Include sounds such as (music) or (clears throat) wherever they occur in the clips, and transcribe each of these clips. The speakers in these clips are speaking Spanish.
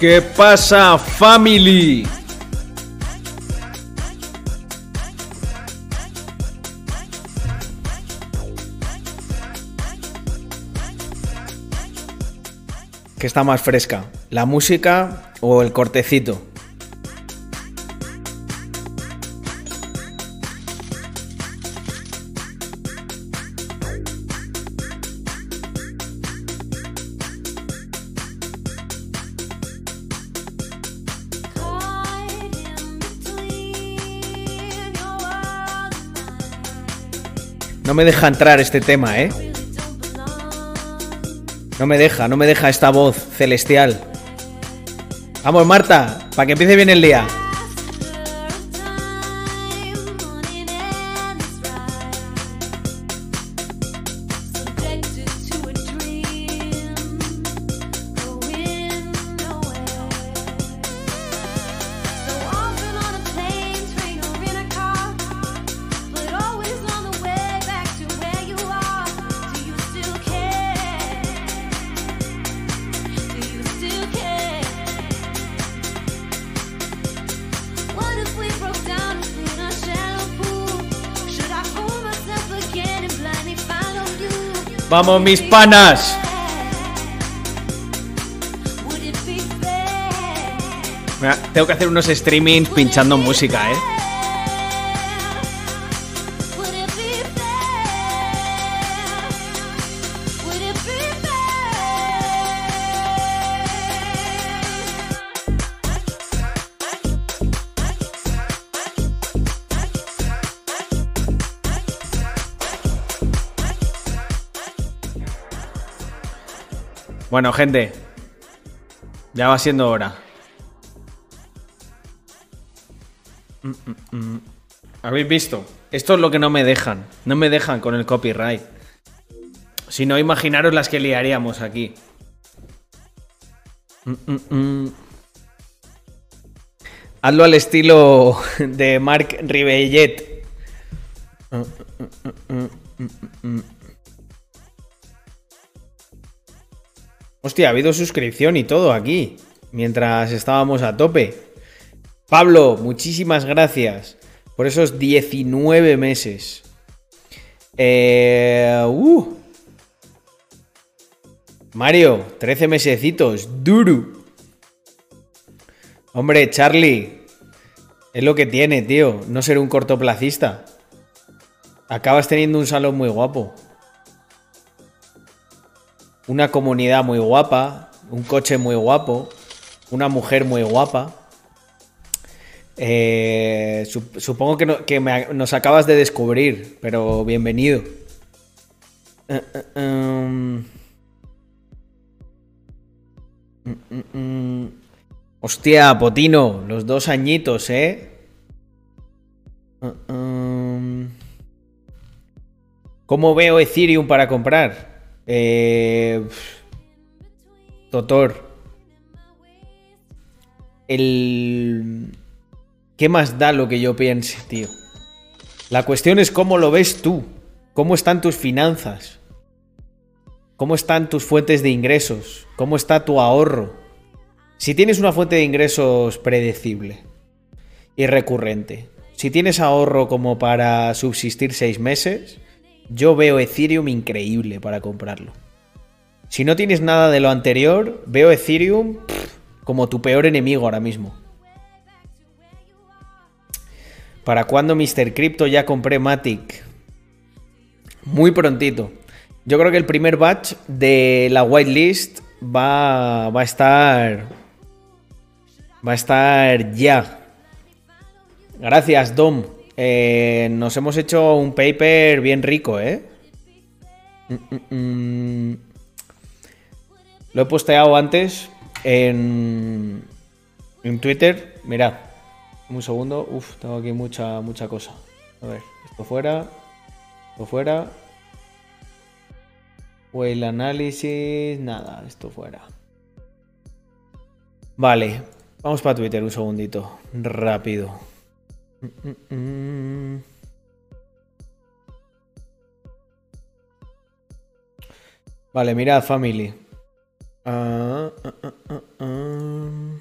¿Qué pasa, family? ¿Qué está más fresca? ¿La música o el cortecito? Me deja entrar este tema, ¿eh? No me deja, no me deja esta voz celestial. Vamos, Marta, para que empiece bien el día. Vamos, mis panas. Mira, tengo que hacer unos streamings pinchando música, ¿eh? Bueno, gente. Ya va siendo hora. Mm, mm, mm. ¿Habéis visto? Esto es lo que no me dejan. No me dejan con el copyright. Si no, imaginaros las que liaríamos aquí. Hazlo al estilo de Mark Ribellet. Hostia, ha habido suscripción y todo aquí. Mientras estábamos a tope. Pablo, muchísimas gracias por esos 19 meses. Eh, uh. Mario, 13 mesecitos. Duru. Hombre, Charlie. Es lo que tiene, tío. No ser un cortoplacista. Acabas teniendo un salón muy guapo una comunidad muy guapa, un coche muy guapo, una mujer muy guapa. Eh, supongo que, nos acabas de descubrir, pero bienvenido. Eh, eh, em. mm, mm, mm. Hostia, Potino, los dos añitos, ¿eh? Em. ¿Cómo veo Ethereum para comprar? Eh, doctor. El... ¿Qué más da lo que yo piense, tío? La cuestión es cómo lo ves tú. ¿Cómo están tus finanzas? ¿Cómo están tus fuentes de ingresos? ¿Cómo está tu ahorro? Si tienes una fuente de ingresos predecible y recurrente, si tienes ahorro como para subsistir seis meses, yo veo Ethereum increíble para comprarlo. Si no tienes nada de lo anterior, veo Ethereum como tu peor enemigo ahora mismo. ¿Para cuándo Mr. Crypto ya compré Matic? Muy prontito. Yo creo que el primer batch de la whitelist va, a estar. Va a estar ya. Gracias, Dom. Eh, nos hemos hecho un paper bien rico, ¿eh? Mm, mm, mm. Lo he posteado antes en, en Twitter. Mirad, un segundo. Uf, tengo aquí mucha, mucha cosa. A ver, esto fuera. Esto fuera. O el análisis. Nada, esto fuera. Vale, vamos para Twitter un segundito. Rápido. Mm, mm, mm. Vale, mirad, family. Ah, ah, ah,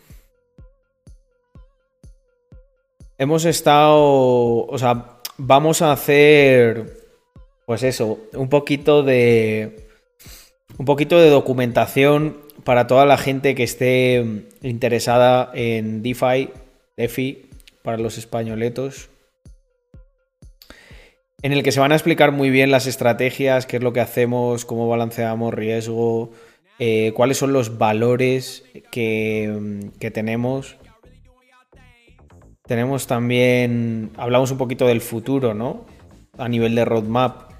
Hemos estado. O sea, vamos a hacer. Pues eso, un poquito de. Un poquito de documentación para toda la gente que esté interesada en DeFi, DeFi, para los españoletos, en el que se van a explicar muy bien las estrategias, qué es lo que hacemos, cómo balanceamos riesgo, eh, cuáles son los valores que, que tenemos. Tenemos también, hablamos un poquito del futuro, ¿no? A nivel de roadmap.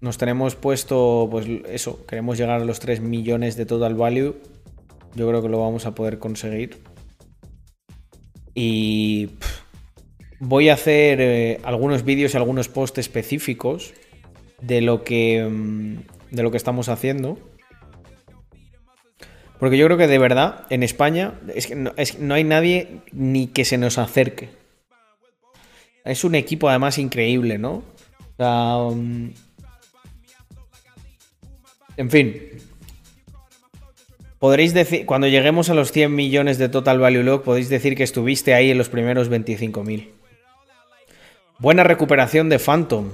Nos tenemos puesto, pues eso, queremos llegar a los 3 millones de total value. Yo creo que lo vamos a poder conseguir. Y voy a hacer eh, algunos vídeos y algunos posts específicos de lo que, mm, de lo que estamos haciendo. Porque yo creo que de verdad, en España, es que no, hay nadie ni que se nos acerque. Es un equipo además increíble, ¿no? Um, en fin. Podréis decir, cuando lleguemos a los 100 millones de Total Value Log, podéis decir que estuviste ahí en los primeros 25.000. Buena recuperación de Phantom.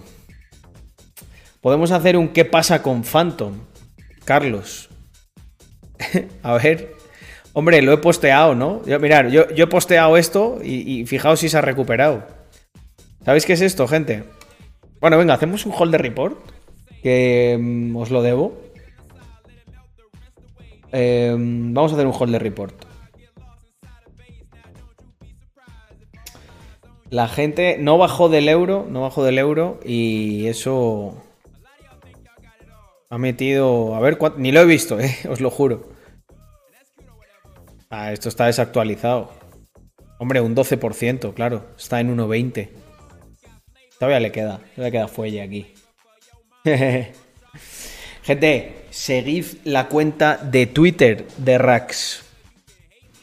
Podemos hacer un ¿qué pasa con Phantom? Carlos. (laughs) a ver. Hombre, lo he posteado, ¿no? Yo, mirad, yo, he posteado esto y, fijaos si se ha recuperado. ¿Sabéis qué es esto, gente? Bueno, venga, hacemos un hold de report. Que mm, os lo debo. Em, vamos a hacer un hold de report. La gente no bajó del euro, no bajó del euro y eso ha metido. A ver, ni lo he visto, (laughs) eh, os lo juro. Ah, esto está desactualizado. Hombre, un 12%, claro. Está en 1,20. Todavía le queda. Todavía queda fuelle aquí. (laughs) Gente, seguid la cuenta de Twitter de Rax.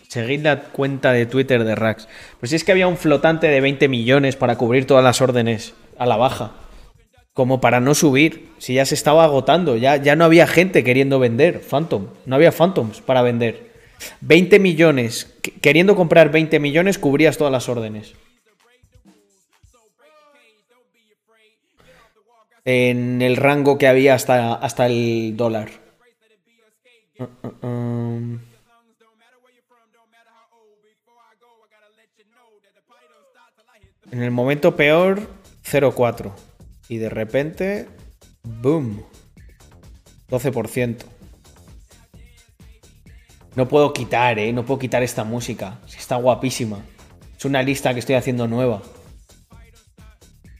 Seguid la cuenta de Twitter de Rax. Pues si es que había un flotante de 20 millones para cubrir todas las órdenes a la baja como para no subir. Si ya se estaba agotando, ya, ya no había gente queriendo vender Phantom, no había Phantoms para vender. 20 millones, queriendo comprar 20 millones, cubrías todas las órdenes. En el rango que había hasta, hasta el dólar. En el momento peor, 0,4. Y de repente, ¡boom! 12%. No puedo quitar, ¿eh? No puedo quitar esta música. Está guapísima. Es una lista que estoy haciendo nueva.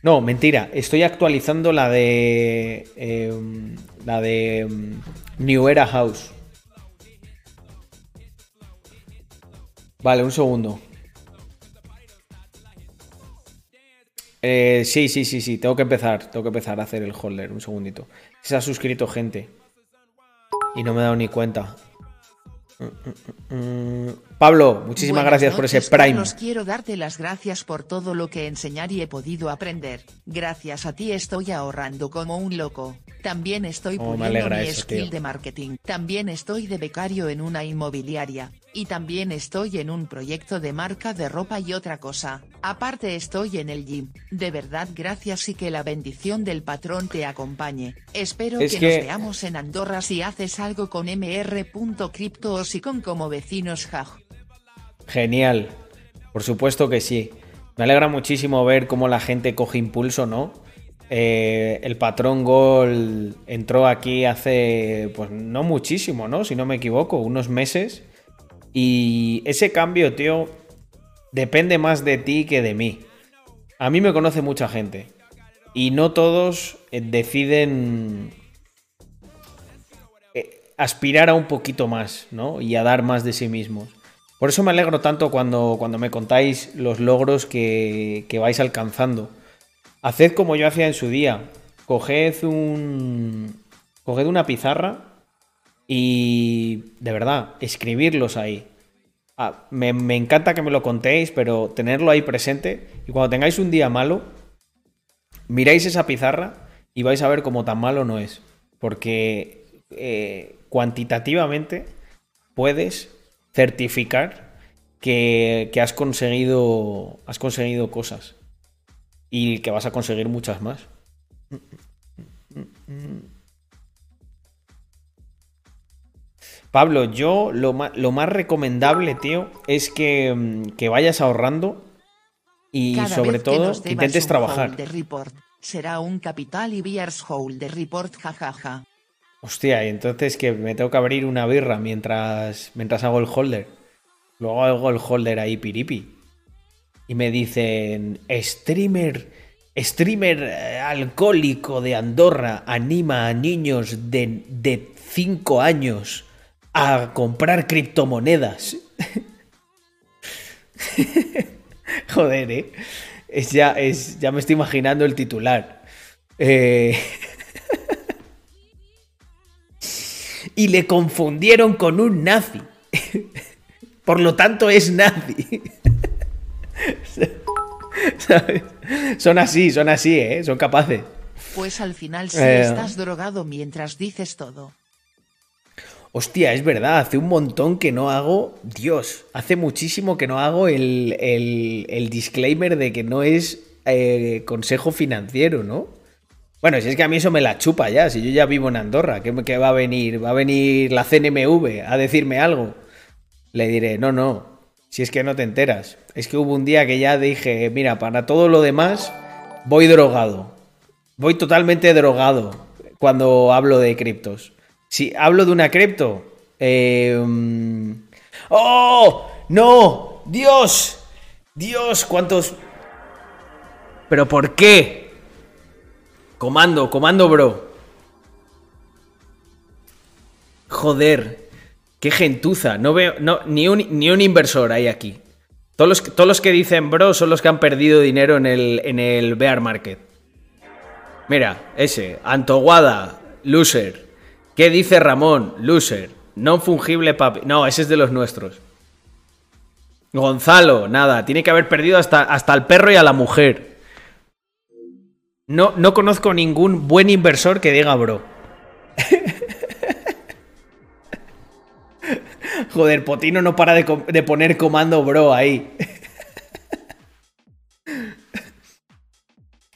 No, mentira. Estoy actualizando la de... Em, la de... Em, New Era House. Vale, un segundo. Eh, sí, sí, sí, sí. Tengo que empezar. Tengo que empezar a hacer el holder. Un segundito. Se ha suscrito gente. Y no me he dado ni cuenta. Pablo, muchísimas gracias por ese Prime. quiero darte las gracias por todo lo que enseñar y he podido aprender. Gracias a ti estoy ahorrando como un loco. También estoy oh, puliendo mi skill de marketing. También estoy de becario en una inmobiliaria. Y también estoy en un proyecto de marca de ropa y otra cosa. Aparte estoy en el gym. De verdad gracias y que la bendición del patrón te acompañe. Espero que, nos veamos en Andorra si haces algo con mr.crypto o si con como vecinos jaj. Genial. Por supuesto que sí. Me alegra muchísimo ver cómo la gente coge impulso, ¿no? Eh, el patrón Gol entró aquí hace, pues no muchísimo, ¿no? Si no me equivoco, unos meses. Y ese cambio, tío, depende más de ti que de mí. A mí me conoce mucha gente. Y no todos eh, deciden eh, aspirar a un poquito más, ¿no? Y a dar más de sí mismos. Por eso me alegro tanto cuando, cuando me contáis los logros que, que vais alcanzando. Haced como yo hacía en su día. Coged un. Coged una pizarra y. De verdad, escribirlos ahí. Ah, me, encanta que me lo contéis, pero tenerlo ahí presente. Y cuando tengáis un día malo, miráis esa pizarra y vais a ver cómo tan malo no es. Porque eh, cuantitativamente puedes certificar que, que has conseguido. Has conseguido cosas. Y que vas a conseguir muchas más. Pablo, yo lo más, lo más recomendable, tío, es que, mm, vayas ahorrando y sobre todo que intentes trabajar. será un capital y beers de report, jajaja. Hostia, y entonces que me tengo que abrir una birra mientras, mientras hago el holder. Luego hago el holder ahí piripi. Y me dicen, streamer, streamer eh, alcohólico de Andorra anima a niños de 5 años a comprar criptomonedas. (laughs) Joder, ¿eh? Es ya, es, ya me estoy imaginando el titular. Eh... (laughs) y le confundieron con un nazi. (laughs) Por lo tanto, es nazi. Son así, son así, ¿eh? Son capaces. Pues al final sí eh. estás drogado mientras dices todo. Hostia, es verdad, hace un montón que no hago. Dios, hace muchísimo que no hago el, el, disclaimer de que no es eh, consejo financiero, ¿no? Bueno, si es que a mí eso me la chupa ya, si yo ya vivo en Andorra, ¿qué, qué va a venir? ¿Va a venir la CNMV a decirme algo? Le diré, no, no, si es que no te enteras. Es que hubo un día que ya dije, mira, para todo lo demás, voy drogado. Voy totalmente drogado cuando hablo de criptos. Si hablo de una cripto. Em, ¡Oh! ¡No! ¡Dios! ¡Dios! ¿Cuántos. ¿Pero por qué? Comando, comando, bro. Joder. Qué gentuza. No veo. No, ni, un, ni un inversor hay aquí. Todos los, todos los, que dicen bro son los que han perdido dinero en el, en el bear market. Mira, ese. Antoguada. Loser. ¿Qué dice Ramón? Loser. No fungible papi. No, ese es de los nuestros. Gonzalo, nada. Tiene que haber perdido hasta, hasta el perro y a la mujer. No, no conozco ningún buen inversor que diga bro. (laughs) Joder, Potino no para de, de poner comando bro ahí. (laughs)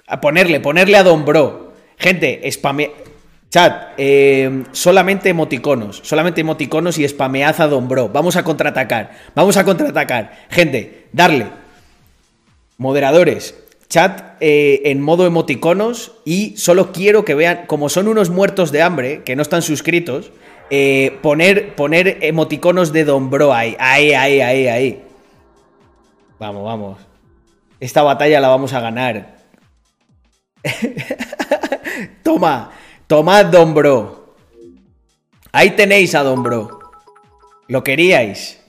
a ponerle, ponerle a Don Bro. Gente, spame... Chat, eh, solamente emoticonos, solamente emoticonos y spamead a Don Bro. Vamos a contraatacar, vamos a contraatacar. Gente, darle. Moderadores, chat eh, en modo emoticonos y solo quiero que vean, como son unos muertos de hambre que no están suscritos, eh, poner, poner emoticonos de Don Bro ahí, ahí, ahí, ahí, ahí. Vamos, vamos. Esta batalla la vamos a ganar. (laughs) Toma. Tomad, Don Bro. Ahí tenéis a Don Bro. ¿Lo queríais?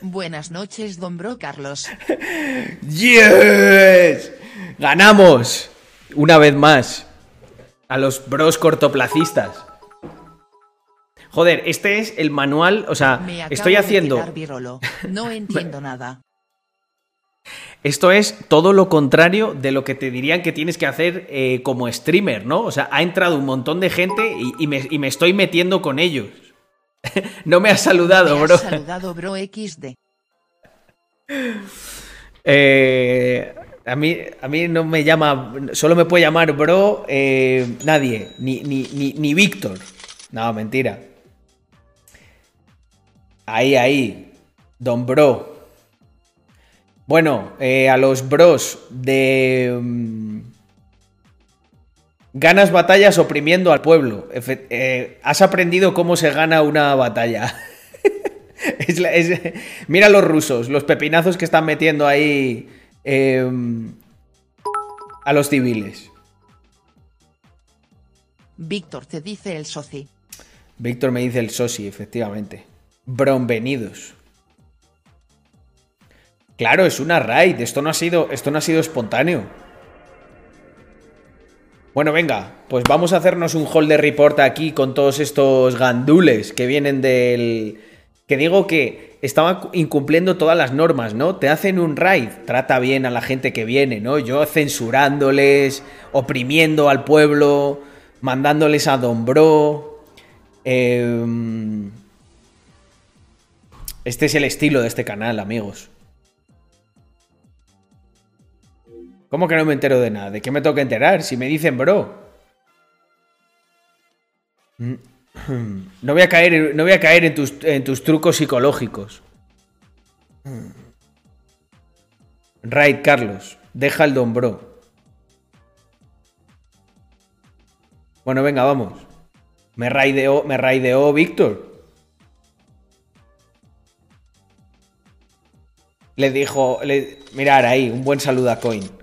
Buenas noches, Don Bro Carlos. ¡Yes! ¡Ganamos! Una vez más. A los bros cortoplacistas. Joder, este es el manual, o sea, estoy haciendo... No (laughs) entiendo nada. Esto es todo lo contrario de lo que te dirían que tienes que hacer eh, como streamer, ¿no? O sea, ha entrado un montón de gente y, me, estoy metiendo con ellos. (laughs) no me has saludado, me bro. Has saludado, bro XD. (laughs) Eh, a, mí, a mí no me llama, solo me puede llamar bro eh, nadie, ni, ni, ni, ni Víctor. No, mentira. Ahí, ahí. Don Bro. Bueno, eh, a los bros de... Mm, ganas batallas oprimiendo al pueblo. Eh, has aprendido cómo se gana una batalla. (laughs) mira los rusos, los pepinazos que están metiendo ahí em, a los civiles. Víctor te dice el soci. Víctor me dice el soci, efectivamente. Bronvenidos. Claro, es una raid. Esto no ha sido, esto no ha sido espontáneo. Bueno, venga, pues vamos a hacernos un hall de report aquí con todos estos gandules que vienen del... Que digo que estaban incumpliendo todas las normas, ¿no? Te hacen un raid, trata bien a la gente que viene, ¿no? Yo censurándoles, oprimiendo al pueblo, mandándoles a Don Bro. Eh Este es el estilo de este canal, amigos. ¿Cómo que no me entero de nada? ¿De qué me tengo que enterar? Si me dicen, bro. (clears throat) No voy a caer, no voy a caer en, tus, en tus trucos psicológicos. Right, Carlos. Deja el don bro. Bueno, venga, vamos. Me raideó, me raideó Víctor. Le dijo, le, mirar ahí, un buen saludo a Coin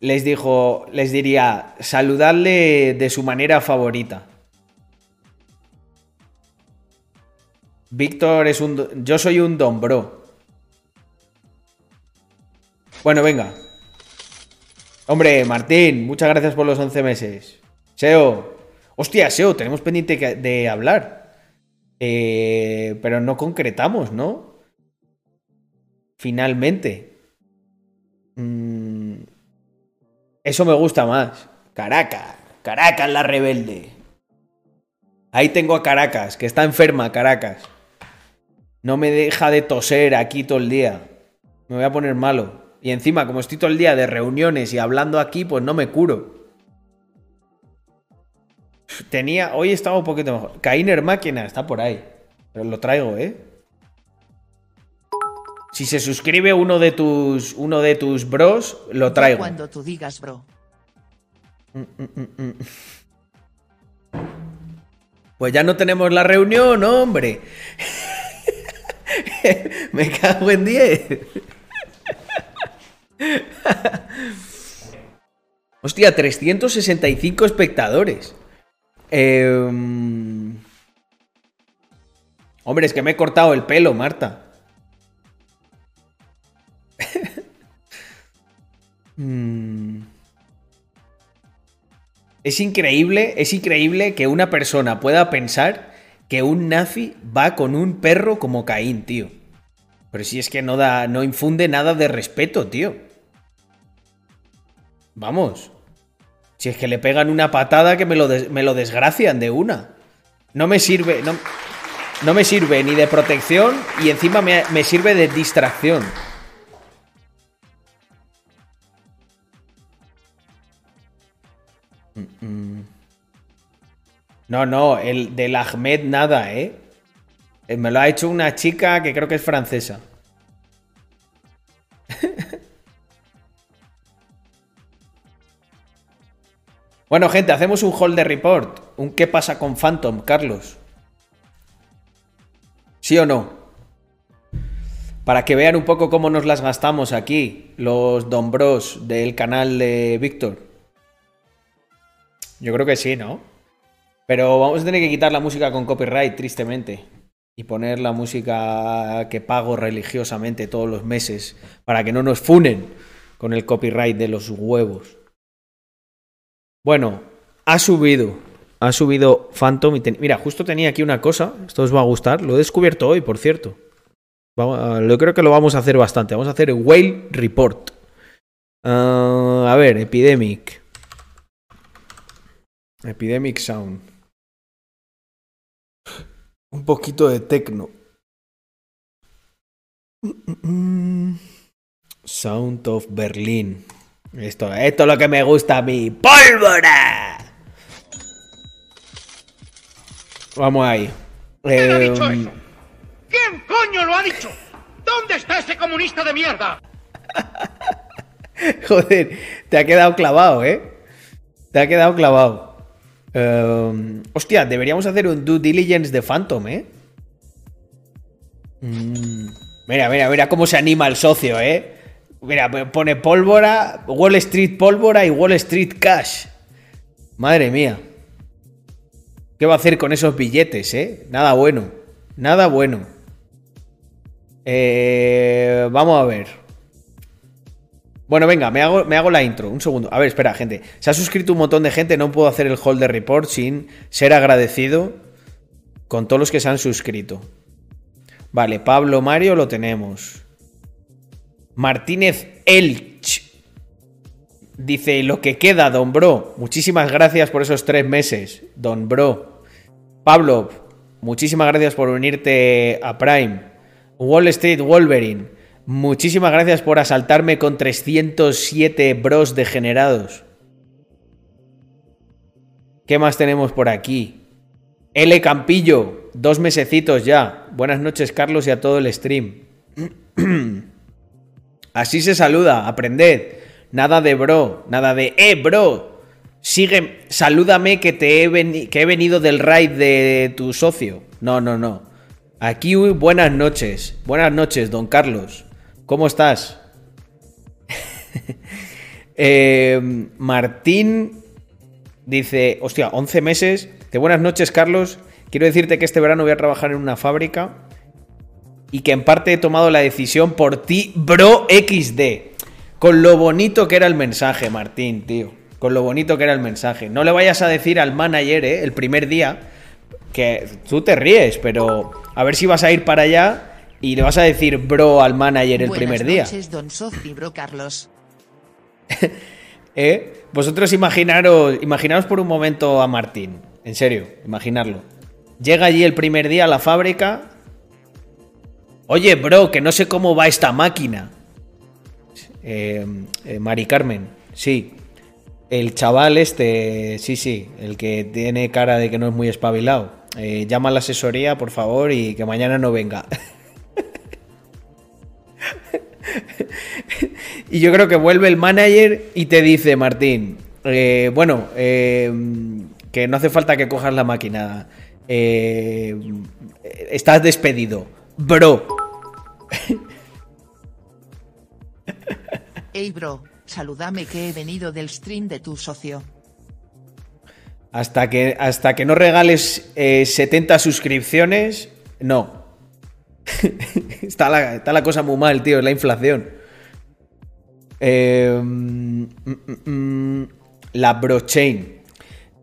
les dijo, les diría, saludadle de su manera favorita. Víctor es un... Yo soy un don bro. Bueno, venga. Hombre, Martín, muchas gracias por los 11 meses. Seo. Hostia, Seo, tenemos pendiente de hablar. Eh, pero no concretamos, ¿no? Finalmente. Mmm... Eso me gusta más. Caracas, Caracas la rebelde. Ahí tengo a Caracas, que está enferma, Caracas. No me deja de toser aquí todo el día. Me voy a poner malo. Y encima, como estoy todo el día de reuniones y hablando aquí, pues no me curo. Tenía. Hoy estaba un poquito mejor. Kainer Máquina está por ahí. Pero lo traigo, ¿eh? Si se suscribe uno de tus, uno de tus bros, lo traigo. Cuando tú digas bro. Mm, mm, mm, pues ya no tenemos la reunión, hombre. (laughs) Me cago en 10. (laughs) Hostia, 365 espectadores. Em, hombre, es que me he cortado el pelo, Marta. Mm. Es increíble, es increíble que una persona pueda pensar que un nazi va con un perro como Caín, tío. Pero si es que no da, no infunde nada de respeto, tío. Vamos. Si es que le pegan una patada que me lo, me lo desgracian de una. No me sirve, no, no, me sirve ni de protección y encima me, me sirve de distracción. No, no, el del Ahmed nada, ¿eh? ¿eh? Me lo ha hecho una chica que creo que es francesa. (laughs) bueno, gente, hacemos un hold de report. Un qué pasa con Phantom, Carlos. ¿Sí o no? Para que vean un poco cómo nos las gastamos aquí, los Don Bros del canal de Víctor. Yo creo que sí, ¿no? Pero vamos a tener que quitar la música con copyright, tristemente. Y poner la música que pago religiosamente todos los meses para que no nos funen con el copyright de los huevos. Bueno, ha subido. Ha subido Phantom. Mira, justo tenía aquí una cosa. Esto os va a gustar. Lo he descubierto hoy, por cierto. Yo creo que lo vamos a hacer bastante. Vamos a hacer Whale Report. Ah, a ver, Epidemic. Epidemic Sound. Un poquito de techno. Sound of Berlin. Esto, esto es lo que me gusta a mí. ¡Pólvora! Vamos ahí. ¿Quién ha dicho em, eso? ¿Quién coño lo ha dicho? ¿Dónde está ese comunista de mierda? (laughs) Joder, te ha quedado clavado, ¿eh? Te ha quedado clavado. Em, hostia, deberíamos hacer un due diligence de Phantom, ¿eh? Mm, mira, mira, mira cómo se anima el socio, ¿eh? Mira, pone pólvora, Wall Street pólvora y Wall Street cash. Madre mía. ¿Qué va a hacer con esos billetes, eh? Nada bueno. Nada bueno. Eh, vamos a ver. Bueno, venga, me hago, me hago la intro. Un segundo. A ver, espera, gente. Se ha suscrito un montón de gente. No puedo hacer el holder report sin ser agradecido con todos los que se han suscrito. Vale, Pablo Mario lo tenemos. Martínez Elch. Dice, lo que queda, don Bro. Muchísimas gracias por esos tres meses, don Bro. Pablo, muchísimas gracias por unirte a Prime. Wall Street Wolverine, muchísimas gracias por asaltarme con 307 bros degenerados. ¿Qué más tenemos por aquí? L Campillo, dos mesecitos ya. Buenas noches, Carlos, y a todo el stream. (clears throat) Así se saluda, aprended. Nada de bro, nada de eh, bro. Sigue, salúdame que te he, que he venido del raid de tu socio. No, no, no. Aquí buenas noches. Buenas noches, don Carlos. ¿Cómo estás? (laughs) Eh, Martín dice, hostia, 11 meses. De buenas noches, Carlos. Quiero decirte que este verano voy a trabajar en una fábrica y que en parte he tomado la decisión por ti, bro XD. Con lo bonito que era el mensaje, Martín, tío. Con lo bonito que era el mensaje. No le vayas a decir al manager, ¿eh? El primer día, que tú te ríes, pero a ver si vas a ir para allá y le vas a decir bro al manager el primer día. Noches, don Sofi, bro Carlos. (laughs) ¿Eh? Vosotros imaginaros, imaginaros por un momento a Martín. En serio, imaginarlo. Llega allí el primer día a la fábrica. Oye, bro, que no sé cómo va esta máquina. Eh, eh, Mari Carmen, sí. El chaval este, sí, sí, el que tiene cara de que no es muy espabilado. Eh, llama a la asesoría, por favor, y que mañana no venga. (laughs) y yo creo que vuelve el manager y te dice, Martín, bueno, que no hace falta que cojas la máquina. estás despedido. Bro. (laughs) Hey bro, saludame que he venido del stream de tu socio. Hasta que, hasta que no regales 70 eh, suscripciones, no. (laughs) está, la, cosa muy mal, tío, es la inflación. Eh, mm, mm, mm, la blockchain.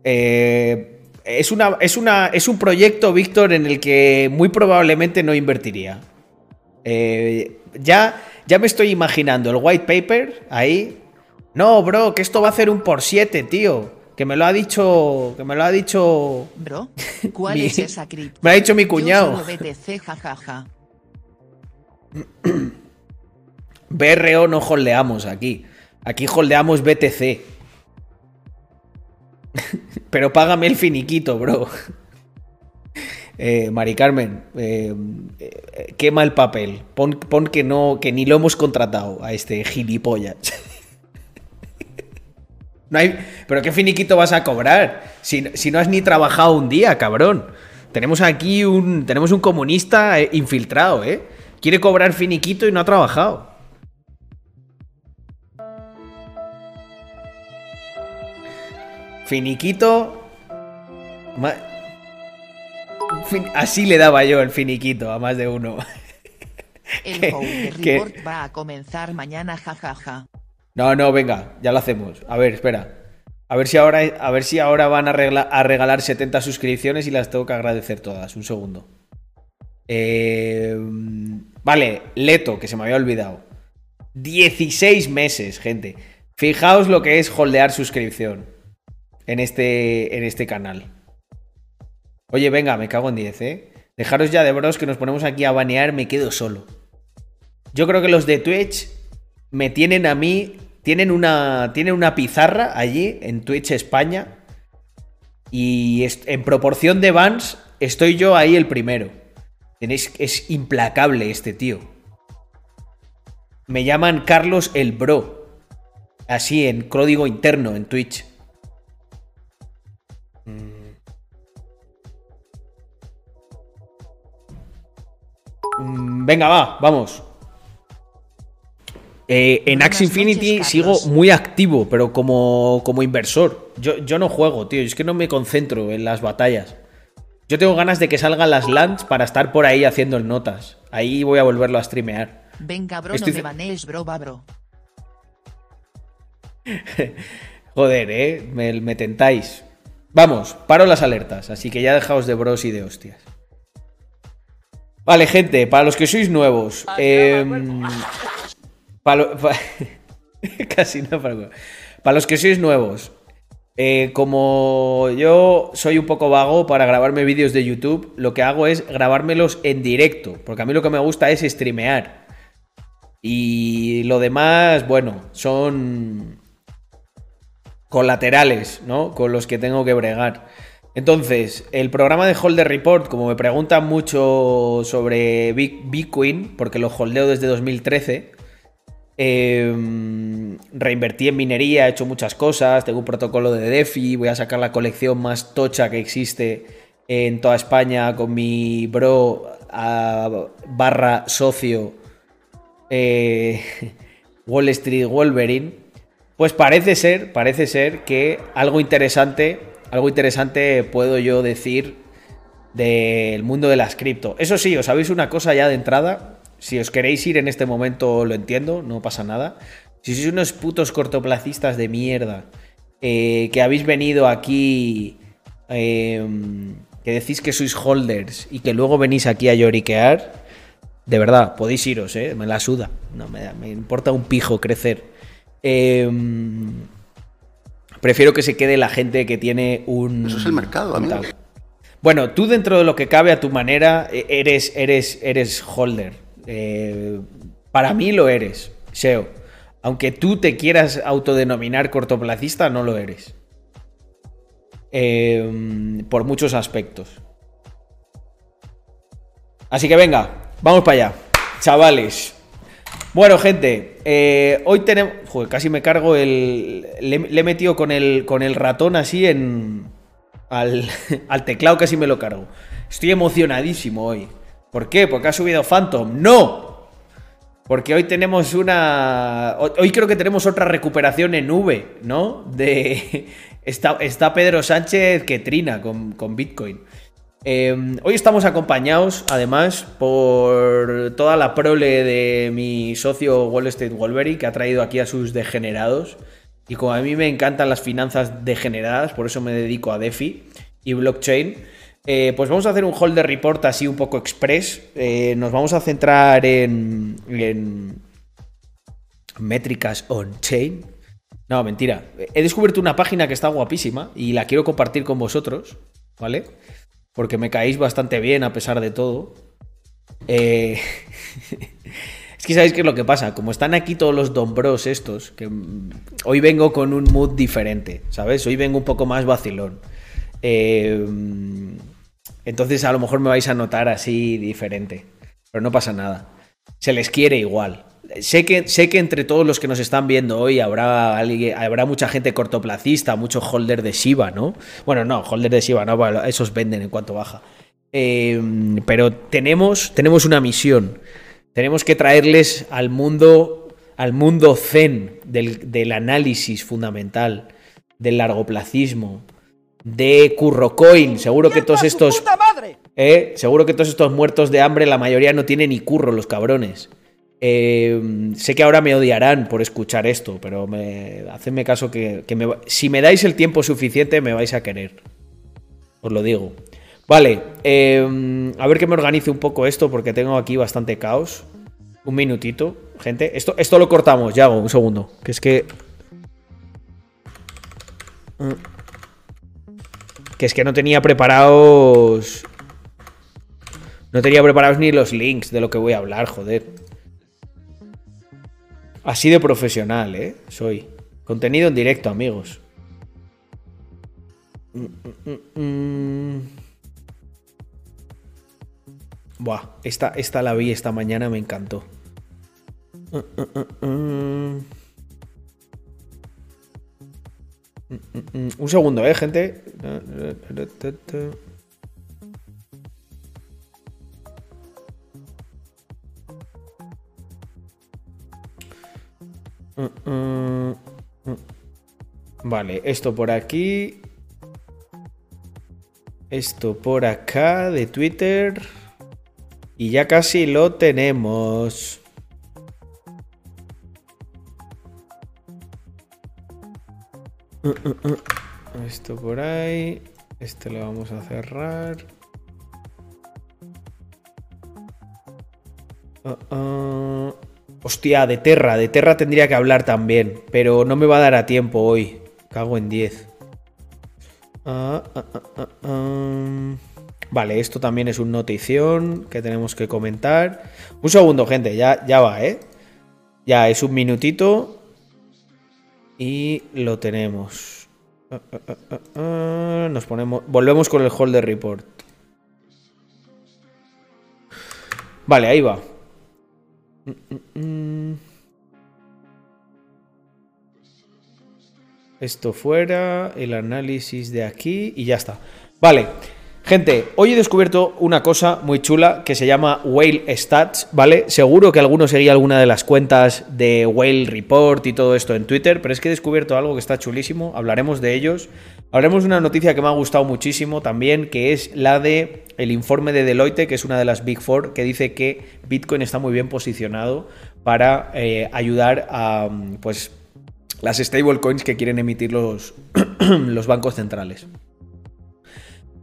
Eh, es, una, es, una, es un proyecto, Víctor, en el que muy probablemente no invertiría. ya ya me estoy imaginando el white paper ahí. No, bro, que esto va a hacer un por 7, tío. Que me lo ha dicho. Que me lo ha dicho. Bro, ¿cuál (laughs) es esa cripto? Me ha dicho mi cuñado. BTC, jajaja. (clears throat) BRO no holdeamos aquí. Aquí holdeamos BTC. (laughs) Pero págame el finiquito, bro. (laughs) Eh, Mari Carmen, eh, eh, quema el papel. Pon, que no, que ni lo hemos contratado a este gilipollas. (laughs) no hay, pero qué finiquito vas a cobrar si, si, no has ni trabajado un día, cabrón. Tenemos aquí un, tenemos un comunista infiltrado, ¿eh? Quiere cobrar finiquito y no ha trabajado. Finiquito. Así le daba yo el finiquito a más de uno. El (laughs) report va a comenzar mañana, jajaja. No, no, venga, ya lo hacemos. A ver, espera. A ver si ahora, a ver si ahora van a, a regalar 70 suscripciones y las tengo que agradecer todas. Un segundo. Eh, vale, Leto, que se me había olvidado. 16 meses, gente. Fijaos lo que es holdear suscripción en este, en este canal. Oye, venga, me cago en 10, ¿eh? Dejaros ya de bros que nos ponemos aquí a banear, me quedo solo. Yo creo que los de Twitch me tienen a mí, tienen una, tienen una pizarra allí en Twitch España y en proporción de bans estoy yo ahí el primero. Tenéis, es implacable este tío. Me llaman Carlos el Bro. Así en código interno en Twitch. Mm, venga, va, vamos. Eh, en Axe Infinity sigo muy activo, pero como, como inversor. Yo, yo, no juego, tío. Es que no me concentro en las batallas. Yo tengo ganas de que salgan las lands para estar por ahí haciendo notas. Ahí voy a volverlo a streamear. Venga, bro, no me banees, bro, va, bro. (laughs) Joder, eh. Me, me tentáis. Vamos, paro las alertas. Así que ya dejaos de bros y de hostias. Vale, gente, para los que sois nuevos. Eh, para (laughs) casi no, para, para los que sois nuevos. Eh, como yo soy un poco vago para grabarme vídeos de YouTube, lo que hago es grabármelos en directo, porque a mí lo que me gusta es streamear. Y lo demás, bueno, son colaterales, ¿no? Con los que tengo que bregar. Entonces, el programa de Holder Report, como me preguntan mucho sobre Bitcoin, porque lo holdeo desde 2013, Em, reinvertí en minería, he hecho muchas cosas, tengo un protocolo de DeFi, voy a sacar la colección más tocha que existe en toda España con mi bro barra socio eh, (laughs) Wall Street Wolverine. Pues parece ser, parece ser que algo interesante, algo interesante puedo yo decir del mundo de las cripto. Eso sí, os sabéis una cosa ya de entrada, si os queréis ir en este momento, lo entiendo, no pasa nada. Si sois unos putos cortoplacistas de mierda, eh, que habéis venido aquí, em, que decís que sois holders y que luego venís aquí a lloriquear, de verdad, podéis iros, ¿eh? me la suda. No me, me importa un pijo crecer. Em, prefiero que se quede la gente que tiene un. Eso es el mercado, amigo. Bueno, tú dentro de lo que cabe a tu manera, e, eres, eres, eres holder. Eh, para mí lo eres, SEO. Aunque tú te quieras autodenominar cortoplacista, no lo eres. Eh, por muchos aspectos. Así que venga, vamos para allá. Chavales. Bueno, gente, eh, hoy tenemos... Joder, casi me cargo el... Le, he metido con el, con el ratón así en... Al, (laughs) al teclado casi me lo cargo. Estoy emocionadísimo hoy. ¿Por qué? ¿Porque ha subido Phantom? ¡No! Porque hoy tenemos una. Hoy creo que tenemos otra recuperación en V, ¿no? De. (laughs) Está, está Pedro Sánchez que trina con, Bitcoin. Em, hoy estamos acompañados, además, por toda la prole de mi socio Wall Street Wolverine, que ha traído aquí a sus degenerados. Y como a mí me encantan las finanzas degeneradas, por eso me dedico a DeFi y blockchain. Eh, pues vamos a hacer un holder report así un poco express. Eh, nos vamos a centrar en, en métricas on-chain. No, mentira. He descubierto una página que está guapísima y la quiero compartir con vosotros, ¿vale? Porque me caéis bastante bien a pesar de todo. Eh, (laughs) es que sabéis qué es lo que pasa. Como están aquí todos los dombros estos, que hoy vengo con un mood diferente, ¿sabes? Hoy vengo un poco más vacilón. Eh, entonces a lo mejor me vais a notar así diferente. Pero no pasa nada. Se les quiere igual. Sé que, sé que entre todos los que nos están viendo hoy habrá, habrá mucha gente cortoplacista, mucho holder de Shiba, ¿no? Bueno, no, holder de Shiba, no, esos venden en cuanto baja. Eh, pero tenemos, tenemos una misión. Tenemos que traerles al mundo, al mundo zen del, del análisis fundamental, del largoplacismo, de Currocoin. Seguro que todos estos. Eh, seguro que todos estos muertos de hambre, la mayoría no tienen ni curro, los cabrones. Eh, sé que ahora me odiarán por escuchar esto, pero me, hacedme caso que, si me dais el tiempo suficiente me vais a querer. Os lo digo. Vale, eh, a ver que me organice un poco esto porque tengo aquí bastante caos. Un minutito, gente. Esto, esto lo cortamos, ya hago un segundo. Que es que... Mm. Que es que no tenía preparados. No tenía preparados ni los links de lo que voy a hablar, joder. Así de profesional, ¿eh? Soy. Contenido en directo, amigos. Buah, esta, esta la vi esta mañana, me encantó. Un segundo, ¿eh, gente? Vale, esto por aquí. Esto por acá de Twitter. Y ya casi lo tenemos. Esto por ahí. Este lo vamos a cerrar. Ah, ah. Hostia, de Terra. De Terra tendría que hablar también. Pero no me va a dar a tiempo hoy. Cago en 10. Ah, vale, esto también es una notición que tenemos que comentar. Un segundo, gente, ya, ya va, ¿eh? Ya es un minutito. Y lo tenemos. Nos ponemos. Volvemos con el holder report. Vale, ahí va. Esto fuera, el análisis de aquí y ya está. Vale, gente, hoy he descubierto una cosa muy chula que se llama Whale Stats, ¿vale? Seguro que alguno seguía alguna de las cuentas de Whale Report y todo esto en Twitter, pero es que he descubierto algo que está chulísimo, hablaremos de ellos. Hablaremos de una noticia que me ha gustado muchísimo también, que es la de el informe de Deloitte, que es una de las Big Four, que dice que Bitcoin está muy bien posicionado para eh, ayudar a pues las stablecoins que quieren emitir los, (clears throat) los bancos centrales.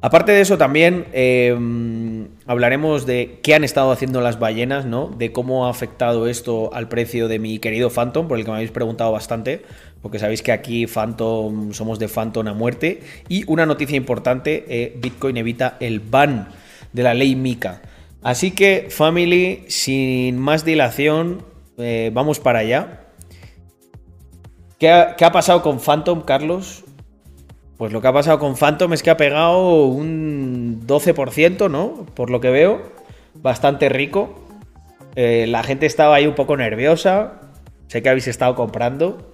Aparte de eso, también em, hablaremos de qué han estado haciendo las ballenas, ¿no? De cómo ha afectado esto al precio de mi querido Phantom, por el que me habéis preguntado bastante, porque sabéis que aquí Phantom somos de Phantom a muerte. Y una noticia importante: eh, Bitcoin evita el ban de la ley MICA. Así que, family, sin más dilación, eh, vamos para allá. ¿Qué ha, pasado con Phantom, Carlos? Pues lo que ha pasado con Phantom es que ha pegado un 12%, ¿no? Por lo que veo. Bastante rico. Eh, la gente estaba ahí un poco nerviosa. Sé que habéis estado comprando.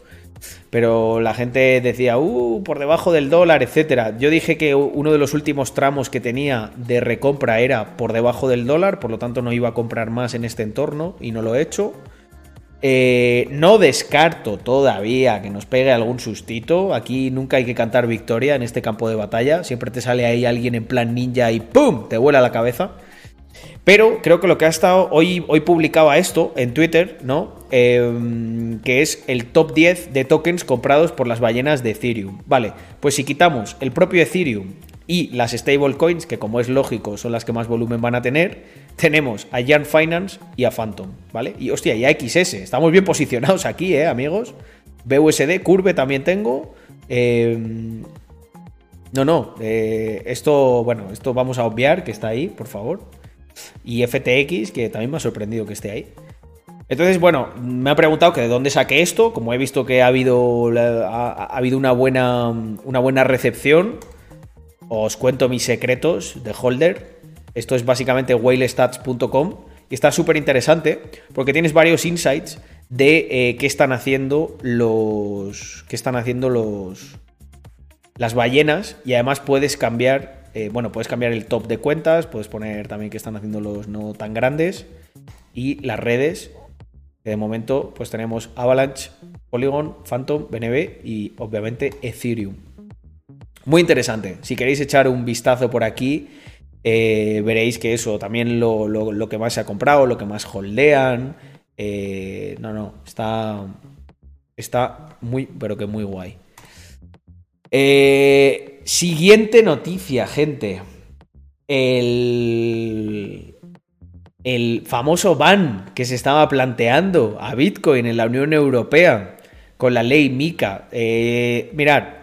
Pero la gente decía, uh, por debajo del dólar, etcétera. Yo dije que uno de los últimos tramos que tenía de recompra era por debajo del dólar, por lo tanto no iba a comprar más en este entorno y no lo he hecho. Eh, no descarto todavía que nos pegue algún sustito. Aquí nunca hay que cantar victoria en este campo de batalla. Siempre te sale ahí alguien en plan ninja y ¡pum! te vuela la cabeza. Pero creo que lo que ha estado. Hoy, publicaba esto en Twitter, ¿no? Em, que es el top 10 de tokens comprados por las ballenas de Ethereum. Vale, pues si quitamos el propio Ethereum y las stablecoins, que como es lógico son las que más volumen van a tener, tenemos a Jan Finance y a Phantom, ¿vale? Y hostia, y a XS, estamos bien posicionados aquí, ¿eh, amigos? BUSD, Curve también tengo. Em, no, no, eh, esto, bueno, esto vamos a obviar que está ahí, por favor. Y FTX, que también me ha sorprendido que esté ahí. Entonces, bueno, me ha preguntado que de dónde saqué esto, como he visto que ha habido, ha, habido una, buena, una buena recepción os cuento mis secretos de holder. Esto es básicamente whalestats.com y está súper interesante porque tienes varios insights de eh, qué están haciendo los. qué están haciendo los. las ballenas y además puedes cambiar. Eh, bueno, puedes cambiar el top de cuentas, puedes poner también qué están haciendo los no tan grandes y las redes. De momento, pues tenemos Avalanche, Polygon, Phantom, BNB y obviamente Ethereum. Muy interesante. Si queréis echar un vistazo por aquí, eh, veréis que eso, también lo, que más se ha comprado, lo que más holdean. Eh, no, no, está, está muy, pero que muy guay. Eh, siguiente noticia, gente. El, el famoso ban que se estaba planteando a Bitcoin en la Unión Europea con la ley MICA. mirad,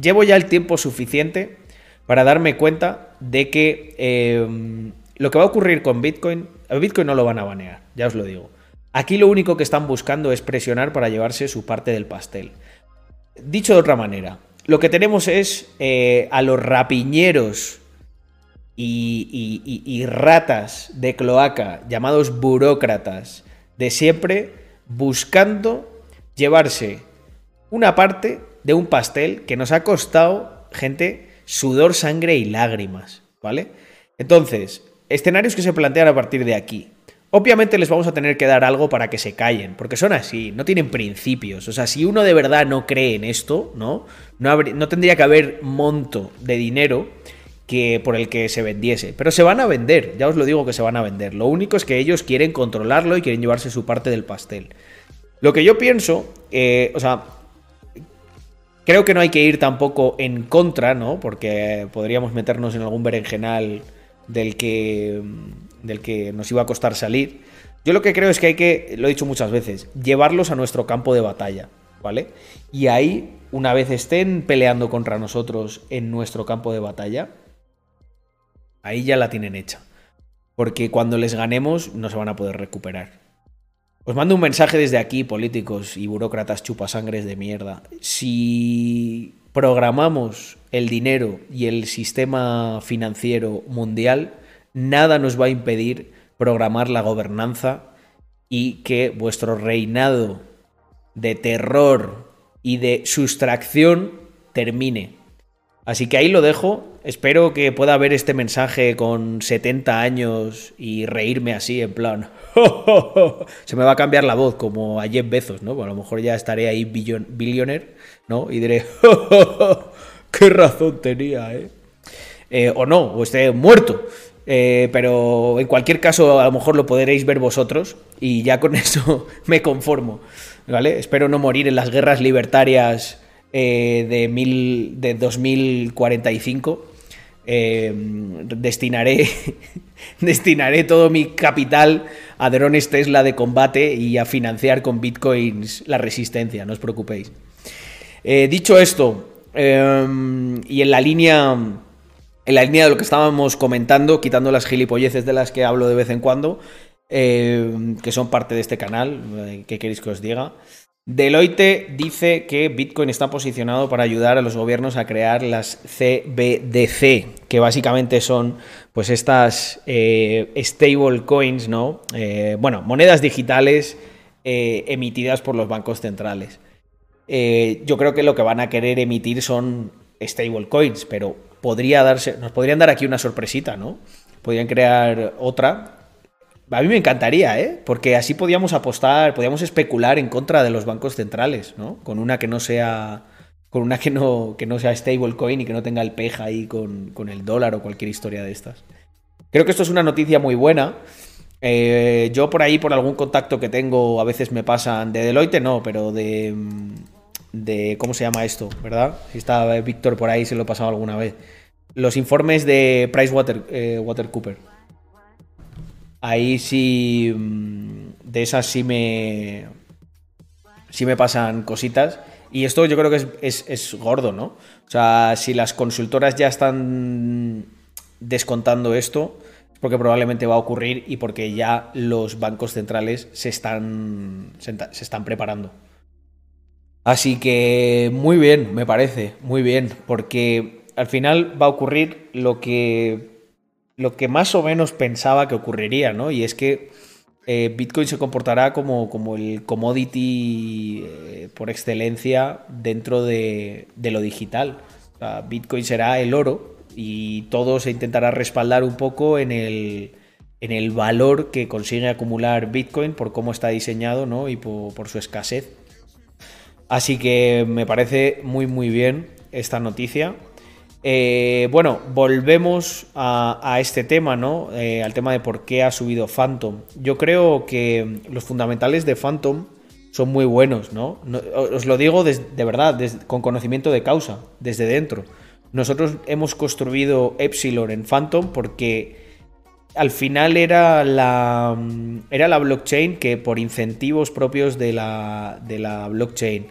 llevo ya el tiempo suficiente para darme cuenta de que em, lo que va a ocurrir con Bitcoin, a Bitcoin no lo van a banear, ya os lo digo. Aquí lo único que están buscando es presionar para llevarse su parte del pastel. Dicho de otra manera, lo que tenemos es eh, a los rapiñeros y, y, ratas de cloaca, llamados burócratas, de siempre, buscando llevarse una parte de un pastel que nos ha costado, gente, sudor, sangre y lágrimas, ¿vale? Entonces, escenarios que se plantean a partir de aquí. Obviamente les vamos a tener que dar algo para que se callen, porque son así, no tienen principios. O sea, si uno de verdad no cree en esto, ¿no? No, no tendría que haber monto de dinero que por el que se vendiese. Pero se van a vender, ya os lo digo que se van a vender. Lo único es que ellos quieren controlarlo y quieren llevarse su parte del pastel. Lo que yo pienso, eh, o sea, Creo que no hay que ir tampoco en contra, ¿no? Porque podríamos meternos en algún berenjenal del que, del que nos iba a costar salir. Yo lo que creo es que hay que, lo he dicho muchas veces, llevarlos a nuestro campo de batalla. ¿vale? Y ahí, una vez estén peleando contra nosotros en nuestro campo de batalla, ahí ya la tienen hecha. Porque cuando les ganemos no se van a poder recuperar. Os mando un mensaje desde aquí, políticos y burócratas chupasangres de mierda. Si programamos el dinero y el sistema financiero mundial, nada nos va a impedir programar la gobernanza y que vuestro reinado de terror y de sustracción termine. Así que ahí lo dejo. Espero que pueda ver este mensaje con 70 años y reírme así, en plan. Se me va a cambiar la voz, como a Jeff Bezos, ¿no? a lo mejor ya estaré ahí billionaire, ¿no? Y diré. ¡Qué razón tenía, eh! eh o no, o esté muerto. Eh, pero en cualquier caso, a lo mejor lo podréis ver vosotros y ya con (laughs) eso me conformo. ¿Vale? Espero no morir en las guerras libertarias eh, de, mil, de 2045. destinaré, (laughs) destinaré todo mi capital a drones Tesla de combate y a financiar con bitcoins la resistencia, no os preocupéis. dicho esto, y en la línea en la línea de lo que estábamos comentando, quitando las gilipolleces de las que hablo de vez en cuando, eh, que son parte de este canal, eh, ¿qué queréis que os diga? Deloitte dice que Bitcoin está posicionado para ayudar a los gobiernos a crear las CBDC, que básicamente son pues estas eh, stable coins, ¿no? bueno, monedas digitales emitidas por los bancos centrales. yo creo que lo que van a querer emitir son stable coins, pero podría darse, nos podrían dar aquí una sorpresita, ¿no? Podrían crear otra. A mí me encantaría, ¿eh? Porque así podíamos apostar, podíamos especular en contra de los bancos centrales, ¿no? Con una que no sea con una que no, que no sea stablecoin y que no tenga el peja ahí con, con, el dólar o cualquier historia de estas. Creo que esto es una noticia muy buena. Eh, yo por ahí, por algún contacto que tengo, a veces me pasan de Deloitte, no, pero de, de ¿cómo se llama esto? ¿Verdad? Si está Víctor por ahí, se lo he pasado alguna vez. Los informes de PricewaterCooper. Eh, ahí sí, mm, de esas sí me, sí me pasan cositas. Y esto yo creo que es, es, gordo, ¿no? O sea, si las consultoras ya están descontando esto, es porque probablemente va a ocurrir y porque ya los bancos centrales se están, se están preparando. Así que muy bien, me parece, muy bien, porque al final va a ocurrir lo que, lo que más o menos pensaba que ocurriría, ¿no? Y es que eh, Bitcoin se comportará como, como el commodity eh, por excelencia dentro de, lo digital. Bitcoin será el oro y todo se intentará respaldar un poco en el, en el valor que consigue acumular Bitcoin por cómo está diseñado ¿no? y por su escasez. Así que me parece muy muy bien esta noticia. Eh, bueno, volvemos a, este tema, ¿no? Eh, al tema de por qué ha subido Phantom. Yo creo que los fundamentales de Phantom son muy buenos, ¿no? os lo digo de verdad, con conocimiento de causa, desde dentro. Nosotros hemos construido Epsilon en Phantom porque al final era la, era la blockchain que por incentivos propios de la, de la blockchain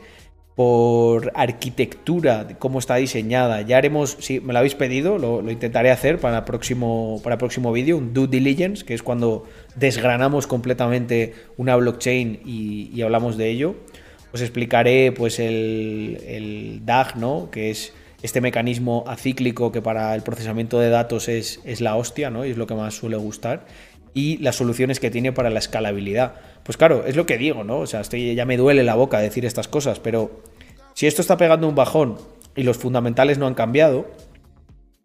por arquitectura, cómo está diseñada. Ya haremos, si me lo habéis pedido, lo, intentaré hacer para el próximo, para próximo vídeo, un due diligence, que es cuando desgranamos completamente una blockchain y, hablamos de ello. Os explicaré pues el, el, DAG, ¿no? que es este mecanismo acíclico que para el procesamiento de datos es, es la hostia, ¿no? y es lo que más suele gustar, y las soluciones que tiene para la escalabilidad. Pues claro, es lo que digo, ¿no? O sea, estoy, ya me duele la boca decir estas cosas, pero si esto está pegando un bajón y los fundamentales no han cambiado,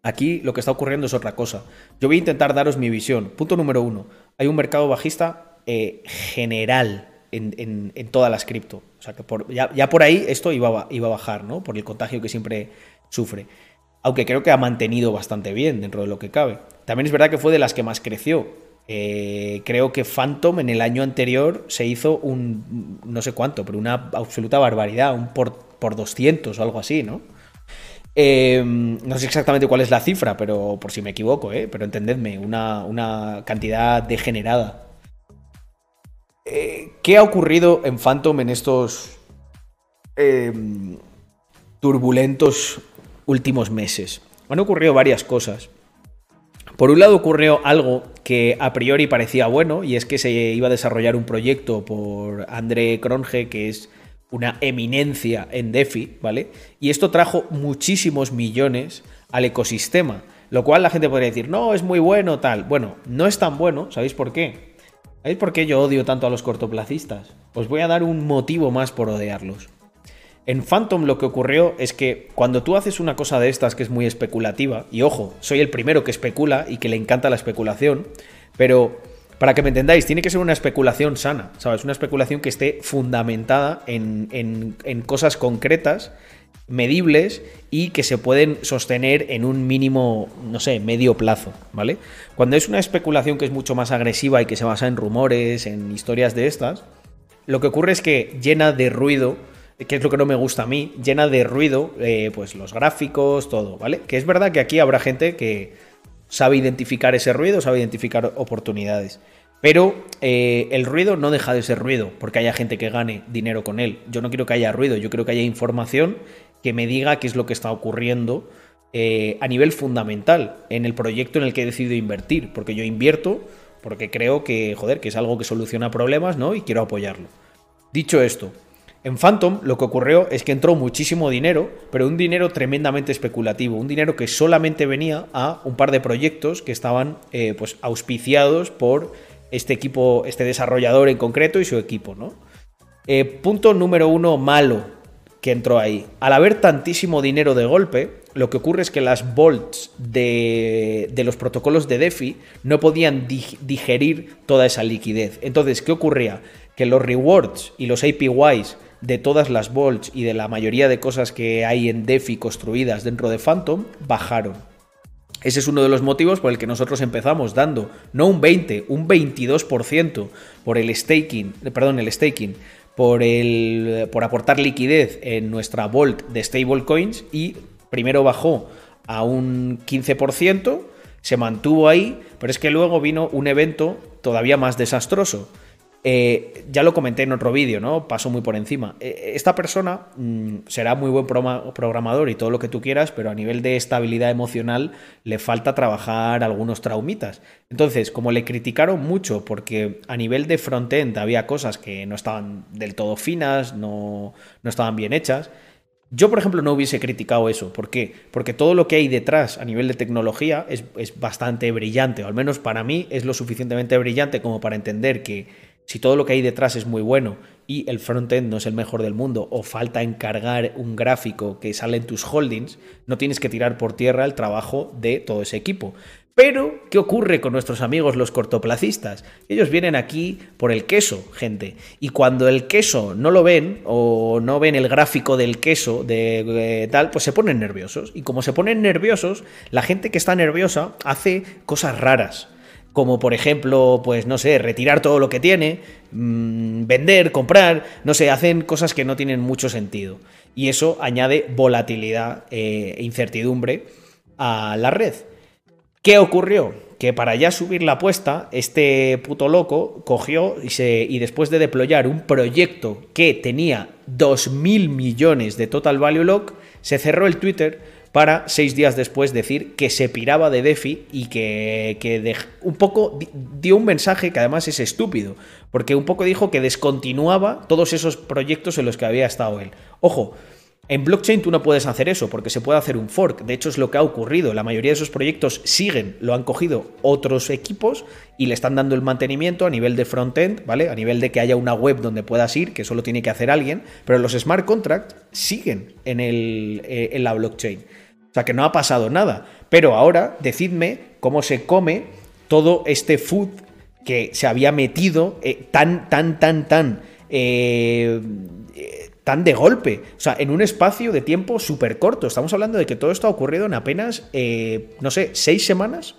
aquí lo que está ocurriendo es otra cosa. Yo voy a intentar daros mi visión. Punto número uno, hay un mercado bajista eh, general en, todas las cripto. O sea, que ya, por ahí esto iba, iba a bajar, ¿no? Por el contagio que siempre sufre. Aunque creo que ha mantenido bastante bien dentro de lo que cabe. También es verdad que fue de las que más creció. Eh, creo que Phantom en el año anterior se hizo un, no sé cuánto, pero una absoluta barbaridad, un por, por 200 o algo así, ¿no? Em, no sé exactamente cuál es la cifra, pero por si me equivoco, ¿eh? pero entendedme, una, una cantidad degenerada. Eh, ¿Qué ha ocurrido en Phantom en estos, em, turbulentos últimos meses. Han ocurrido varias cosas. Por un lado ocurrió algo que a priori parecía bueno y es que se iba a desarrollar un proyecto por André Cronje que es una eminencia en DeFi, ¿vale? Y esto trajo muchísimos millones al ecosistema, lo cual la gente podría decir, no, es muy bueno, tal. Bueno, no es tan bueno, ¿sabéis por qué? ¿Sabéis por qué yo odio tanto a los cortoplacistas? Os voy a dar un motivo más por odiarlos. En Phantom lo que ocurrió es que cuando tú haces una cosa de estas que es muy especulativa, y ojo, soy el primero que especula y que le encanta la especulación, pero para que me entendáis, tiene que ser una especulación sana, ¿sabes? Una especulación que esté fundamentada en, cosas concretas, medibles y que se pueden sostener en un mínimo, no sé, medio plazo, ¿vale? Cuando es una especulación que es mucho más agresiva y que se basa en rumores, en historias de estas, lo que ocurre es que llena de ruido que es lo que no me gusta a mí, llena de ruido, eh, pues los gráficos, todo, ¿vale? Que es verdad que aquí habrá gente que sabe identificar ese ruido, sabe identificar oportunidades. Pero eh, el ruido no deja de ser ruido, porque haya gente que gane dinero con él. Yo no quiero que haya ruido, yo quiero que haya información que me diga qué es lo que está ocurriendo eh, a nivel fundamental en el proyecto en el que he decidido invertir. Porque yo invierto porque creo que, joder, que es algo que soluciona problemas, ¿no? Y quiero apoyarlo. Dicho esto, en Phantom lo que ocurrió es que entró muchísimo dinero, pero un dinero tremendamente especulativo, un dinero que solamente venía a un par de proyectos que estaban eh, pues auspiciados por este equipo, este desarrollador en concreto y su equipo, ¿no? Eh, punto número uno malo que entró ahí. Al haber tantísimo dinero de golpe, lo que ocurre es que las bolts de, de los protocolos de DeFi no podían digerir toda esa liquidez. Entonces, ¿qué ocurría? Que los rewards y los APYs de todas las bolts y de la mayoría de cosas que hay en DeFi construidas dentro de Phantom bajaron. Ese es uno de los motivos por el que nosotros empezamos dando no un 20, un 22% por el staking, perdón, el staking, por el por aportar liquidez en nuestra vault de stablecoins y primero bajó a un 15%, se mantuvo ahí, pero es que luego vino un evento todavía más desastroso eh, ya lo comenté en otro vídeo, ¿no? Paso muy por encima. Eh, esta persona mm, será muy buen programador y todo lo que tú quieras, pero a nivel de estabilidad emocional le falta trabajar algunos traumitas. Entonces, como le criticaron mucho porque a nivel de frontend había cosas que no estaban del todo finas, no, no estaban bien hechas, yo, por ejemplo, no hubiese criticado eso. ¿Por qué? Porque todo lo que hay detrás a nivel de tecnología es, es bastante brillante, o al menos para mí es lo suficientemente brillante como para entender que si todo lo que hay detrás es muy bueno y el frontend no es el mejor del mundo o falta encargar un gráfico que sale en tus holdings, no tienes que tirar por tierra el trabajo de todo ese equipo. Pero, ¿qué ocurre con nuestros amigos los cortoplacistas? Ellos vienen aquí por el queso, gente. Y cuando el queso no lo ven o no ven el gráfico del queso de tal, pues se ponen nerviosos. Y como se ponen nerviosos, la gente que está nerviosa hace cosas raras como por ejemplo, pues no sé, retirar todo lo que tiene, mm, vender, comprar, no sé, hacen cosas que no tienen mucho sentido. Y eso añade volatilidad eh, e incertidumbre a la red. ¿Qué ocurrió? Que para ya subir la apuesta, este puto loco cogió y, se, y después de deployar un proyecto que tenía 2.000 millones de total value lock, se cerró el Twitter para seis días después decir que se piraba de DeFi y que, un poco dio un mensaje que además es estúpido, porque un poco dijo que descontinuaba todos esos proyectos en los que había estado él. Ojo, en blockchain tú no puedes hacer eso porque se puede hacer un fork. De hecho, es lo que ha ocurrido. La mayoría de esos proyectos siguen, lo han cogido otros equipos y le están dando el mantenimiento a nivel de frontend, ¿vale? A nivel de que haya una web donde puedas ir, que solo tiene que hacer alguien. Pero los smart contracts siguen en, el, eh, en la blockchain. O sea que no ha pasado nada. Pero ahora decidme cómo se come todo este food que se había metido eh, tan, tan, tan, tan, eh, tan de golpe. O sea, en un espacio de tiempo súper corto. Estamos hablando de que todo esto ha ocurrido en apenas, eh, no sé, seis semanas,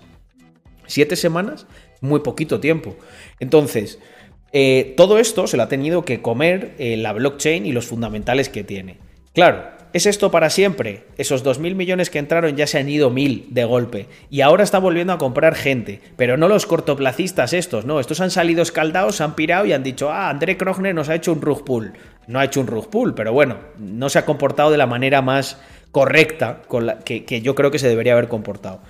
siete semanas, muy poquito tiempo. Entonces, todo esto se lo ha tenido que comer la blockchain y los fundamentales que tiene. Claro, ¿Es esto para siempre? Esos 2.000 millones que entraron ya se han ido mil de golpe. Y ahora está volviendo a comprar gente. Pero no los cortoplacistas estos, no. Estos han salido escaldados, se han pirado y han dicho, ah, André Krogner nos ha hecho un rug pull. no ha hecho un rug pull, pero bueno, no se ha comportado de la manera más correcta con la que, que yo creo que se debería haber comportado.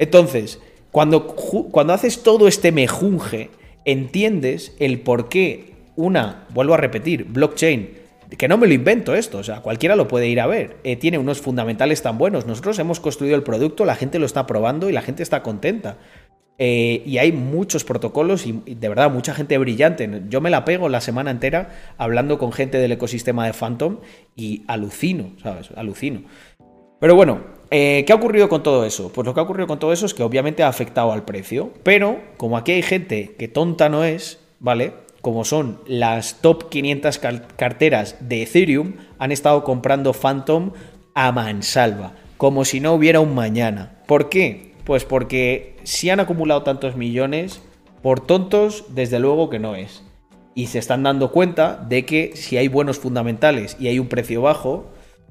Entonces, cuando, cuando haces todo este mejunje, entiendes el por qué una, vuelvo a repetir, blockchain, que no me lo invento esto, o sea, cualquiera lo puede ir a ver, eh, tiene unos fundamentales tan buenos. Nosotros hemos construido el producto, la gente lo está probando y la gente está contenta. Eh, y hay muchos protocolos y, de verdad mucha gente brillante. Yo me la pego la semana entera hablando con gente del ecosistema de Phantom y alucino, ¿sabes? Alucino. Pero bueno, eh, ¿qué ha ocurrido con todo eso? Pues lo que ha ocurrido con todo eso es que obviamente ha afectado al precio, pero como aquí hay gente que tonta no es, ¿vale? Como son las top 500 carteras de Ethereum, han estado comprando Phantom a mansalva, como si no hubiera un mañana. ¿Por qué? Pues porque si han acumulado tantos millones, por tontos, desde luego que no es. Y se están dando cuenta de que si hay buenos fundamentales y hay un precio bajo,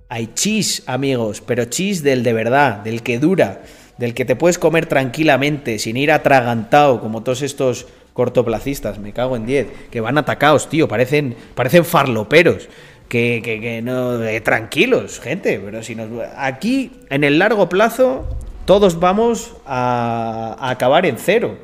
hay cheese, amigos, pero cheese del de verdad, del que dura, del que te puedes comer tranquilamente, sin ir atragantado, como todos estos cortoplacistas, me cago en 10, que van atacados, tío, parecen, parecen farloperos. Que, que, no, tranquilos, gente, pero si nos. Aquí, en el largo plazo, todos vamos a acabar en cero.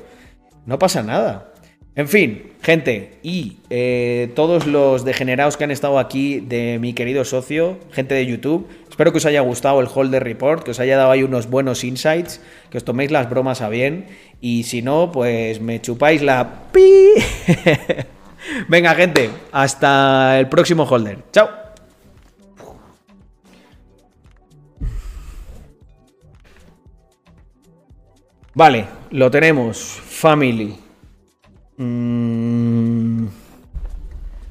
No pasa nada. En fin, gente, y eh, todos los degenerados que han estado aquí de mi querido socio, gente de YouTube, espero que os haya gustado el Holder Report, que os haya dado ahí unos buenos insights, que os toméis las bromas a bien, y si no, pues me chupáis la pi. (laughs) Venga, gente, hasta el próximo Holder. Chao. Vale, lo tenemos. Family. Mm.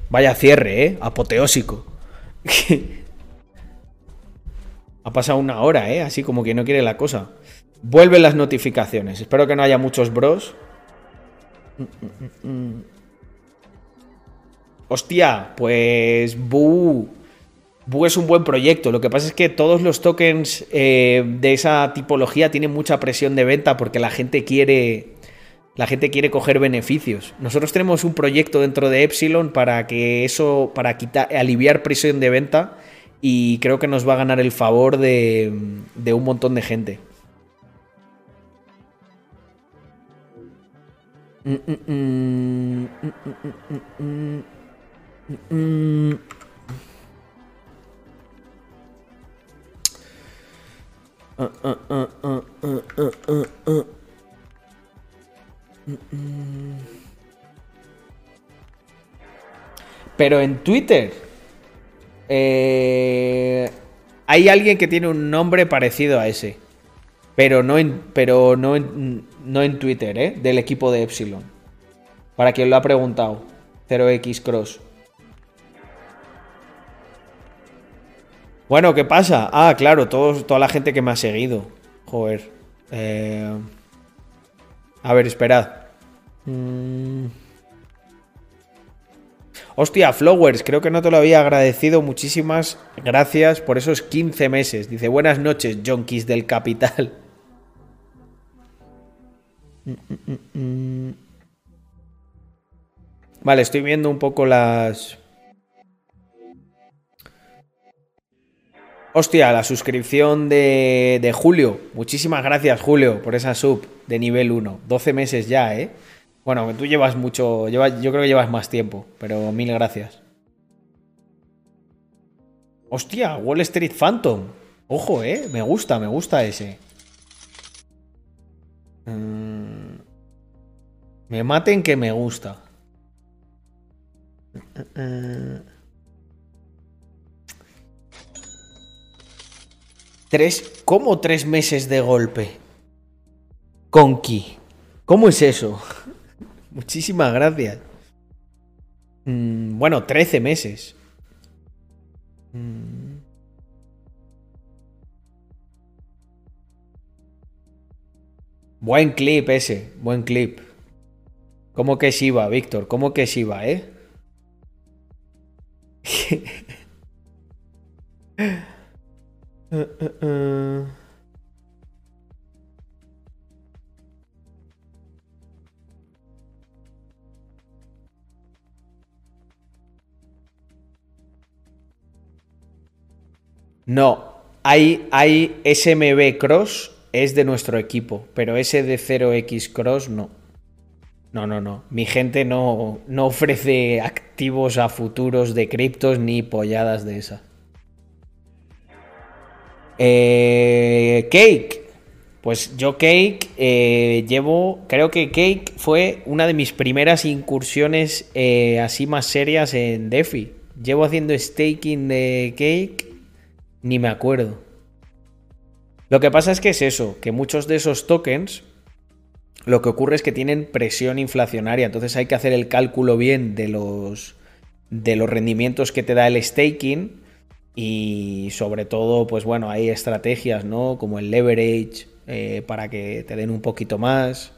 Vaya cierre, ¿eh? Apoteósico. (laughs) ha pasado una hora, ¿eh? Así como que no quiere la cosa. Vuelven las notificaciones. Espero que no haya muchos bros. Hostia, pues. Bu es un buen proyecto. Lo que pasa es que todos los tokens eh, de esa tipología tienen mucha presión de venta porque la gente quiere la gente quiere coger beneficios. Nosotros tenemos un proyecto dentro de Epsilon para que eso, para quitar, aliviar presión de venta y creo que nos va a ganar el favor de un montón de gente. Pero en Twitter eh, hay alguien que tiene un nombre parecido a ese. Pero no en, pero no no en Twitter, ¿eh? Del equipo de Epsilon. Para quien lo ha preguntado. 0x Cross. Bueno, ¿qué pasa? Ah, claro, toda la gente que me ha seguido. Joder. Eh... A ver, esperad. Mm. Hostia, Flowers, creo que no te lo había agradecido. Muchísimas gracias por esos 15 meses. Dice, buenas noches, junkies del capital. Vale, estoy viendo un poco las... Hostia, la suscripción de, de, Julio. Muchísimas gracias, Julio, por esa sub de nivel 1. 12 meses ya, ¿eh? Bueno, tú llevas mucho. yo creo que llevas más tiempo, pero mil gracias. Hostia, Wall Street Phantom. Ojo, ¿eh? Me gusta, me gusta ese. Mm. Me maten que me gusta. Tres, ¿Cómo tres meses de golpe? Conky. ¿Cómo es eso? (laughs) Muchísimas gracias. Mm, bueno, 13 meses. Mm. Buen clip ese, buen clip. ¿Cómo que Shiva, Víctor? ¿Cómo que Shiva, eh? (laughs) No, hay, hay SMB Cross, es de nuestro equipo, pero ese de 0X Cross no. No, no, no. Mi gente no, no ofrece activos a futuros de criptos ni polladas de esas. Eh, Cake. Pues yo Cake eh, llevo, creo que Cake fue una de mis primeras incursiones eh, así más serias en DeFi. Llevo haciendo staking de Cake, ni me acuerdo. Lo que pasa es que es eso, que muchos de esos tokens, lo que ocurre es que tienen presión inflacionaria, entonces hay que hacer el cálculo bien de los, de los rendimientos que te da el staking y sobre todo, pues bueno, hay estrategias, ¿no? Como el leverage eh, para que te den un poquito más.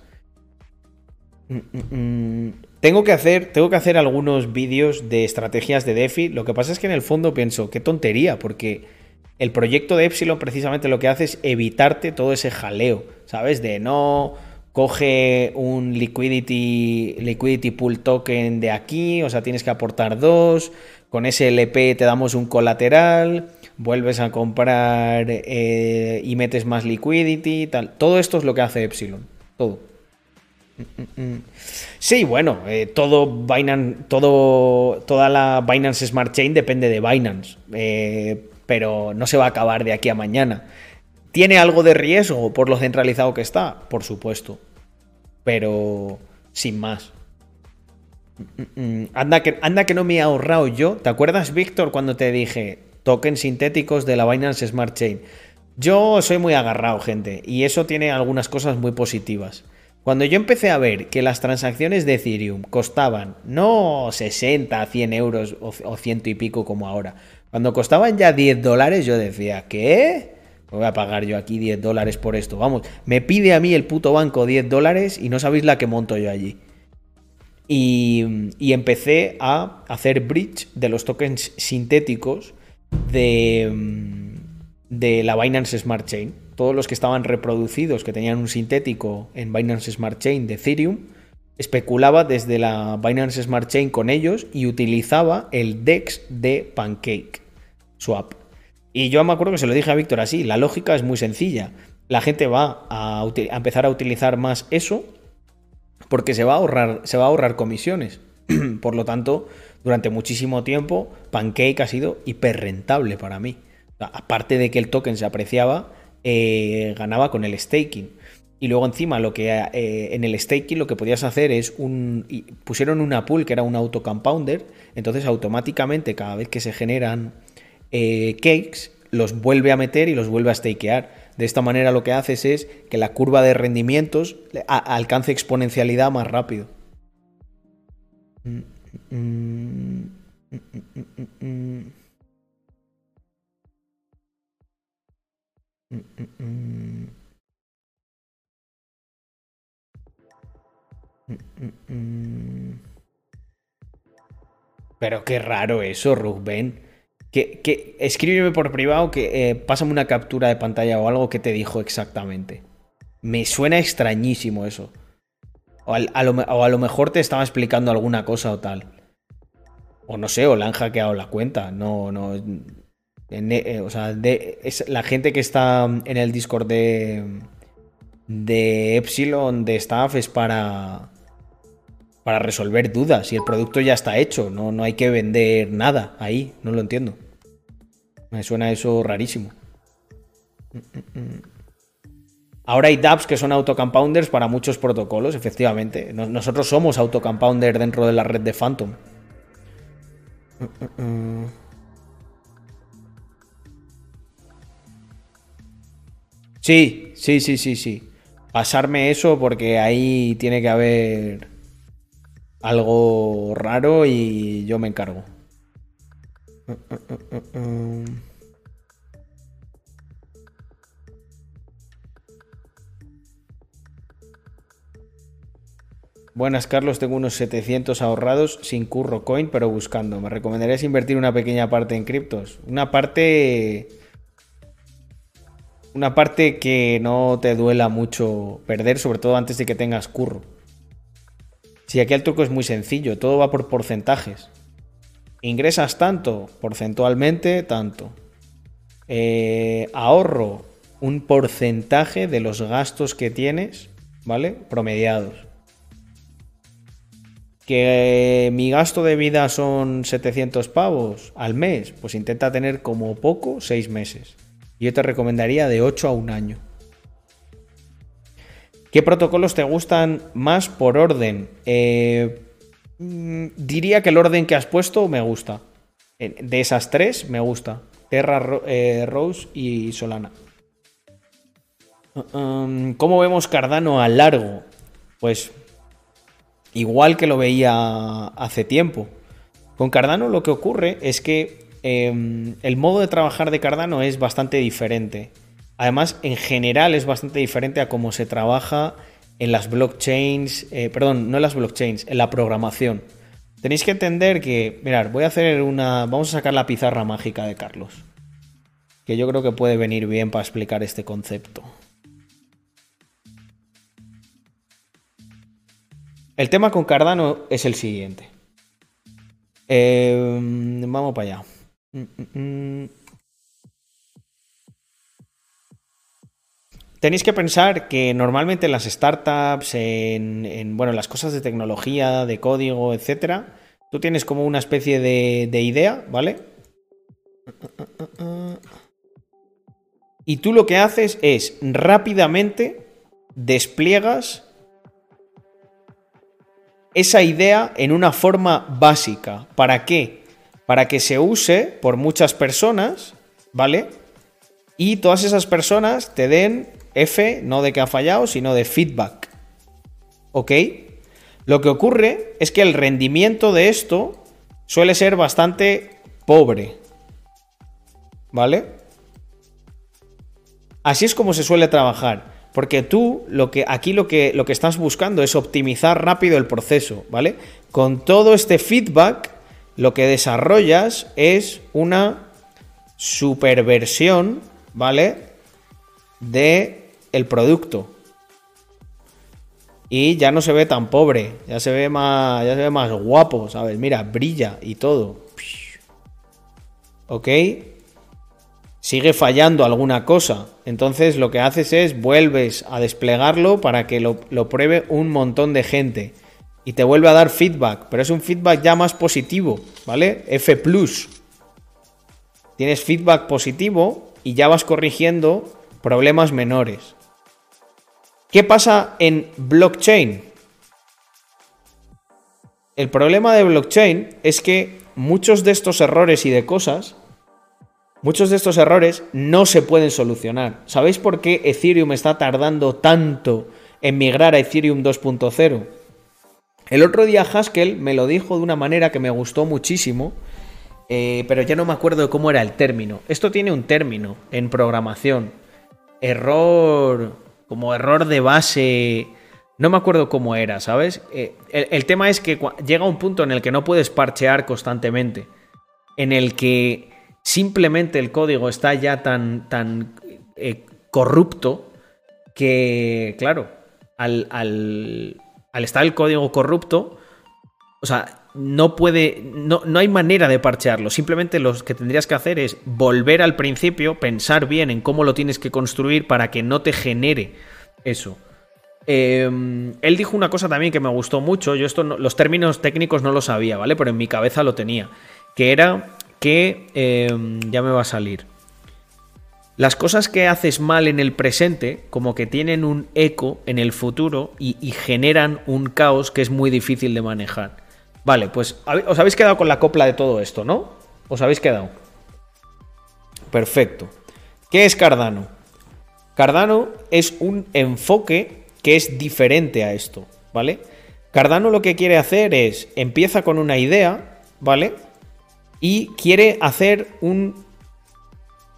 Mm, mm, mm. Tengo que, hacer, tengo que hacer algunos vídeos de estrategias de DeFi. Lo que pasa es que en el fondo pienso, qué tontería, porque el proyecto de Epsilon precisamente lo que hace es evitarte todo ese jaleo, ¿sabes? De no coge un liquidity, liquidity pool token de aquí, o sea, tienes que aportar dos, con ese LP te damos un colateral, vuelves a comprar eh, y metes más liquidity. Todo esto es lo que hace Epsilon. Todo. Sí, bueno, eh, todo Binance, todo, toda la Binance Smart Chain depende de Binance, eh, pero no se va a acabar de aquí a mañana. ¿Tiene algo de riesgo por lo centralizado que está? Por supuesto, pero sin más. Anda que, anda que no me he ahorrado yo. ¿Te acuerdas, Víctor, cuando te dije tokens sintéticos de la Binance Smart Chain? Yo soy muy agarrado, gente, y eso tiene algunas cosas muy positivas. Cuando yo empecé a ver que las transacciones de Ethereum costaban no 60, 100 euros o, ciento y pico como ahora, cuando costaban ya 10 dólares, yo decía, ¿qué? Voy a pagar yo aquí 10 dólares por esto. Vamos, me pide a mí el puto banco 10 dólares y no sabéis la que monto yo allí. Y, empecé a hacer bridge de los tokens sintéticos de, de la Binance Smart Chain. Todos los que estaban reproducidos, que tenían un sintético en Binance Smart Chain de Ethereum, especulaba desde la Binance Smart Chain con ellos y utilizaba el DEX de Pancake Swap. Y yo me acuerdo que se lo dije a Víctor así, la lógica es muy sencilla. La gente va a, empezar a utilizar más eso porque se va a ahorrar, se va a ahorrar comisiones. (clears throat) Por lo tanto, durante muchísimo tiempo, Pancake ha sido hiper rentable para mí. Aparte de que el token se apreciaba, eh, ganaba con el staking. Y luego encima lo que eh, en el staking lo que podías hacer es un pusieron una pool que era un auto compounder, entonces automáticamente cada vez que se generan eh, cakes los vuelve a meter y los vuelve a stakear. De esta manera lo que haces es que la curva de rendimientos alcance exponencialidad más rápido. Pero qué raro eso, Rubén. Que, escríbeme por privado, que eh, pásame una captura de pantalla o algo que te dijo exactamente. Me suena extrañísimo eso. O, a lo, mejor te estaba explicando alguna cosa o tal. O no sé, o le han hackeado la cuenta. No, no. Eh, o sea, es la gente que está en el Discord de, de Epsilon de staff es para, para resolver dudas. Y el producto ya está hecho. No, no hay que vender nada ahí. No lo entiendo. Me suena eso rarísimo. Ahora hay dApps que son autocompounders para muchos protocolos, efectivamente. Nosotros somos autocompounder dentro de la red de Phantom. Sí, sí, sí, sí, sí. Pasarme eso porque ahí tiene que haber algo raro y yo me encargo. Buenas, Carlos. Tengo unos 700 ahorrados sin curro coin, pero buscando. ¿Me recomendarías invertir una pequeña parte en criptos? Una parte. Una parte que no te duela mucho perder, sobre todo antes de que tengas curro. Si aquí el truco es muy sencillo, todo va por porcentajes. Ingresas tanto, porcentualmente tanto. eh, ahorro un porcentaje de los gastos que tienes, ¿vale? Promediados. Que mi gasto de vida son 700 pavos al mes, pues intenta tener como poco 6 meses. Yo te recomendaría de 8 a un año. ¿Qué protocolos te gustan más por orden? Eh, mm, diría que el orden que has puesto me gusta. De esas tres, me gusta. Terra, eh, Rose y Solana. Um, ¿Cómo vemos Cardano a largo? Pues igual que lo veía hace tiempo. Con Cardano lo que ocurre es que em, el modo de trabajar de Cardano es bastante diferente. Además, en general es bastante diferente a cómo se trabaja en las blockchains, eh, perdón, no en las blockchains, en la programación. Tenéis que entender que, mirad, voy a hacer una, vamos a sacar la pizarra mágica de Carlos, que yo creo que puede venir bien para explicar este concepto. El tema con Cardano es el siguiente. Eh, vamos para allá. Mm, mm, Tenéis que pensar que normalmente en las startups, en, bueno, las cosas de tecnología, de código, etcétera, tú tienes como una especie de, de idea, ¿vale? Y tú lo que haces es rápidamente despliegas esa idea en una forma básica. ¿Para qué? Para que se use por muchas personas, ¿vale? Y todas esas personas te den F, no de que ha fallado, sino de feedback. ¿Ok? Lo que ocurre es que el rendimiento de esto suele ser bastante pobre. ¿Vale? Así es como se suele trabajar. Porque tú, lo que, aquí lo que, lo que estás buscando es optimizar rápido el proceso, ¿vale? Con todo este feedback, lo que desarrollas es una superversión, ¿vale? De el producto. Y ya no se ve tan pobre, ya se ve más, ya se ve más guapo, ¿sabes? Mira, brilla y todo. ¿Ok? sigue fallando alguna cosa. Entonces lo que haces es vuelves a desplegarlo para que lo, pruebe un montón de gente. Y te vuelve a dar feedback, pero es un feedback ya más positivo, ¿vale? F ⁇ Tienes feedback positivo y ya vas corrigiendo problemas menores. ¿Qué pasa en blockchain? El problema de blockchain es que muchos de estos errores y de cosas Muchos de estos errores no se pueden solucionar. ¿Sabéis por qué Ethereum está tardando tanto en migrar a Ethereum 2.0? El otro día Haskell me lo dijo de una manera que me gustó muchísimo, eh, pero ya no me acuerdo cómo era el término. Esto tiene un término en programación. Error, como error de base. No me acuerdo cómo era, ¿sabes? Eh, el tema es que llega un punto en el que no puedes parchear constantemente. En el que simplemente el código está ya tan, tan eh, corrupto que, claro, al, al, estar el código corrupto, o sea, no puede, no, no, hay manera de parchearlo. Simplemente lo que tendrías que hacer es volver al principio, pensar bien en cómo lo tienes que construir para que no te genere eso. Em, él dijo una cosa también que me gustó mucho. Yo esto los términos técnicos no lo sabía, ¿vale? Pero en mi cabeza lo tenía. Que era que em, ya me va a salir. Las cosas que haces mal en el presente, como que tienen un eco en el futuro y, generan un caos que es muy difícil de manejar. Vale, pues os habéis quedado con la copla de todo esto, ¿no? ¿Os habéis quedado? Perfecto. ¿Qué es Cardano? Cardano es un enfoque que es diferente a esto, ¿vale? Cardano lo que quiere hacer es, empieza con una idea, ¿vale? y quiere hacer un,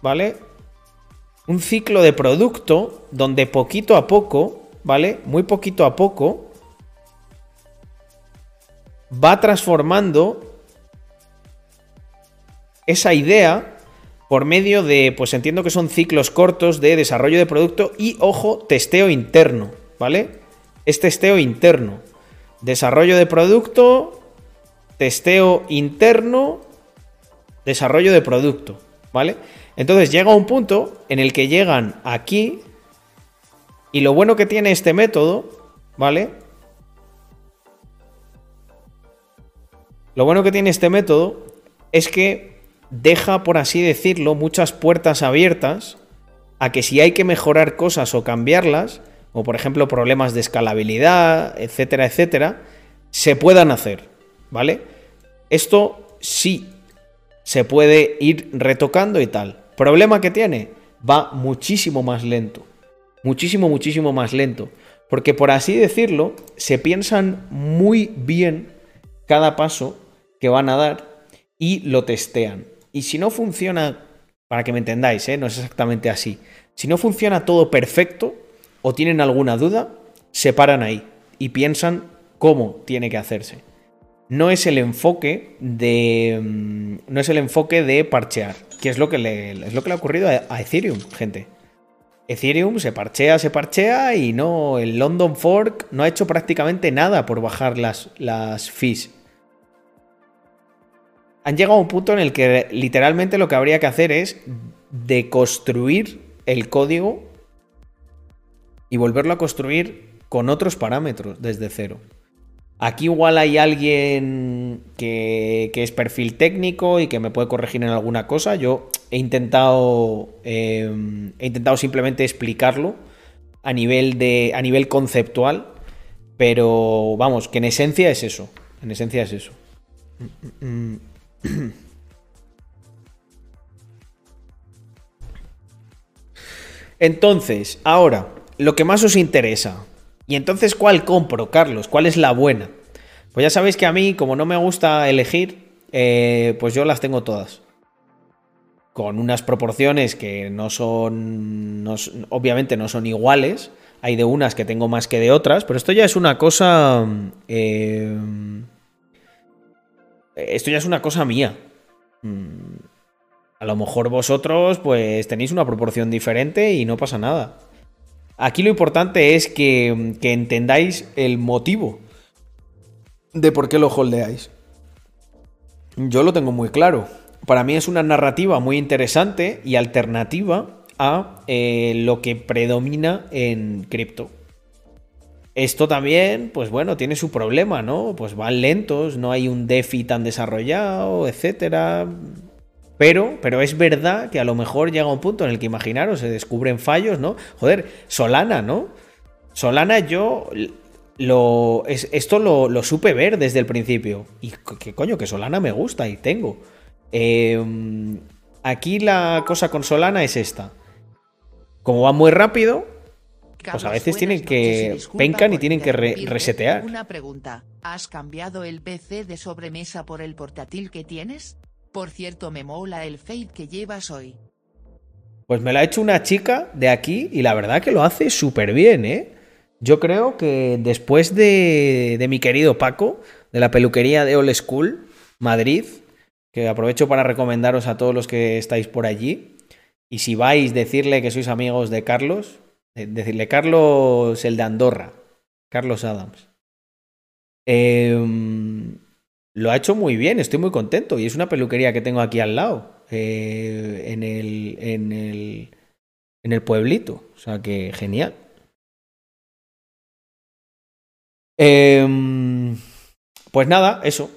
¿vale? Un ciclo de producto donde poquito a poco, ¿vale? Muy poquito a poco va transformando esa idea por medio de, pues entiendo que son ciclos cortos de desarrollo de producto y, ojo, testeo interno, ¿vale? Es testeo interno. Desarrollo de producto, testeo interno desarrollo de producto, ¿vale? Entonces llega un punto en el que llegan aquí y lo bueno que tiene este método, ¿vale? Lo bueno que tiene este método es que deja, por así decirlo, muchas puertas abiertas a que si hay que mejorar cosas o cambiarlas, o por ejemplo problemas de escalabilidad, etcétera, etcétera, se puedan hacer, ¿vale? Esto sí se puede ir retocando y tal. Problema que tiene, va muchísimo más lento. Muchísimo, muchísimo más lento. Porque por así decirlo, se piensan muy bien cada paso que van a dar y lo testean. Y si no funciona, para que me entendáis, ¿eh? no es exactamente así. Si no funciona todo perfecto o tienen alguna duda, se paran ahí y piensan cómo tiene que hacerse. No es el enfoque de. Mm, no es el enfoque de parchear. Que es lo que le, es lo que le ha ocurrido a, Ethereum, gente. Ethereum se parchea, se parchea y no. El London Fork no ha hecho prácticamente nada por bajar las, las fees han llegado a un punto en el que literalmente lo que habría que hacer es deconstruir el código y volverlo a construir con otros parámetros desde cero. Aquí igual hay alguien que, es perfil técnico y que me puede corregir en alguna cosa. Yo he intentado, em, he intentado simplemente explicarlo a nivel, de, a nivel conceptual, pero vamos, que en esencia es eso. En esencia es eso. Mm, mm, mm. (clears throat) Entonces, ahora, lo que más os interesa. ¿Y entonces cuál compro, Carlos? ¿Cuál es la buena? Pues ya sabéis que a mí, como no me gusta elegir, eh, pues yo las tengo todas. Con unas proporciones que no son, obviamente no son iguales. Hay de unas que tengo más que de otras, pero esto ya es una cosa... Eh, esto ya es una cosa mía. Mm, a lo mejor vosotros pues tenéis una proporción diferente y no pasa nada. Aquí lo importante es que, que entendáis el motivo de por qué lo holdeáis. Yo lo tengo muy claro. Para mí es una narrativa muy interesante y alternativa a eh, lo que predomina en cripto. Esto también, pues bueno, tiene su problema, ¿no? Pues van lentos, no hay un DeFi tan desarrollado, etcétera. Pero, pero es verdad que a lo mejor llega un punto en el que imaginaros, se descubren fallos, ¿no? Joder, Solana, ¿no? Solana yo lo, esto lo, supe ver desde el principio. Y qué coño, que Solana me gusta y tengo. Em, aquí la cosa con Solana es esta. Como va muy rápido, pues a veces tienen que pencan y tienen que resetear. Una pregunta, ¿has cambiado el PC de sobremesa por el portátil que tienes? Por cierto, me mola el fade que llevas hoy. Pues me lo ha hecho una chica de aquí y la verdad que lo hace súper bien, ¿eh? Yo creo que después de, de mi querido Paco, de la peluquería de Old School, Madrid, que aprovecho para recomendaros a todos los que estáis por allí, y si vais, decirle que sois amigos de Carlos, decirle Carlos, el de Andorra, Carlos Adams. Em, lo ha hecho muy bien, estoy muy contento y es una peluquería que tengo aquí al lado, eh, en, el, en, el, en el pueblito, o sea que genial. Em, pues nada, eso.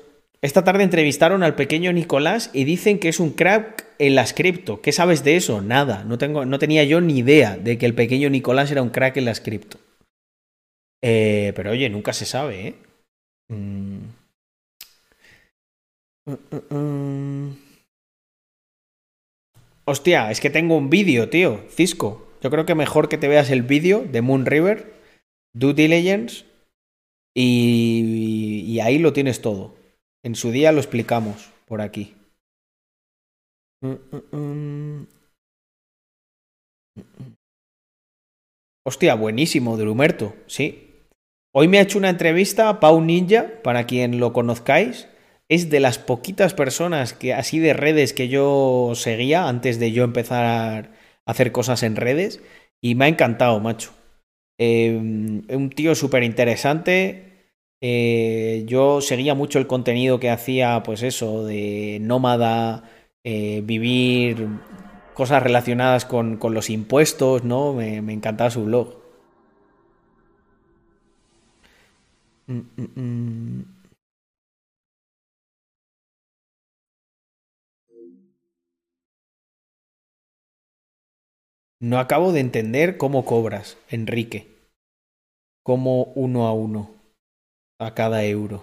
Esta tarde entrevistaron al pequeño Nicolás y dicen que es un crack en las cripto. ¿Qué sabes de eso? Nada. No, tengo, no tenía yo ni idea de que el pequeño Nicolás era un crack en las cripto. Eh, pero oye, nunca se sabe, ¿eh? Mm. Mm, mm, Hostia, es que tengo un vídeo, tío. Cisco. Yo creo que mejor que te veas el vídeo de Moon River, Due Diligence, y ahí lo tienes todo. En su día lo explicamos por aquí. Hostia, buenísimo, Drumerto, sí. Hoy me ha hecho una entrevista a Pau Ninja, para quien lo conozcáis. Es de las poquitas personas que así de redes que yo seguía antes de yo empezar a hacer cosas en redes. Y me ha encantado, macho. Em, un tío súper interesante, eh, yo seguía mucho el contenido que hacía, pues eso, de nómada, eh, vivir cosas relacionadas con, los impuestos, ¿no? Me, encantaba su blog. Mm, mm, mm. No acabo de entender cómo cobras, Enrique. Como uno a uno. A cada euro.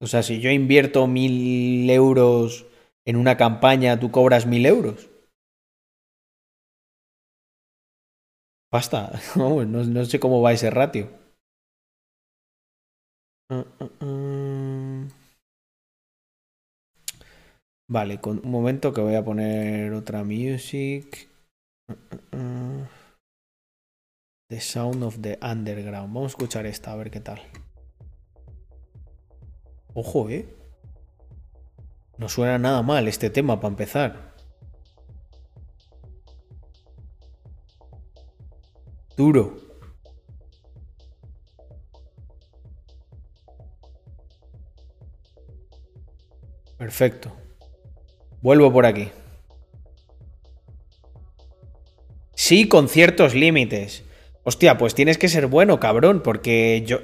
O sea, si yo invierto mil euros en una campaña, tú cobras mil euros. Basta. (laughs) No, sé cómo va ese ratio. Ah, ah, ah. Vale, con, un momento que voy a poner otra music. The Sound of the Underground. Vamos a escuchar esta, a ver qué tal. Ojo, ¿eh? No suena nada mal este tema para empezar. Duro. Perfecto. Vuelvo por aquí. Sí, con ciertos límites. Hostia, pues tienes que ser bueno, cabrón, porque yo,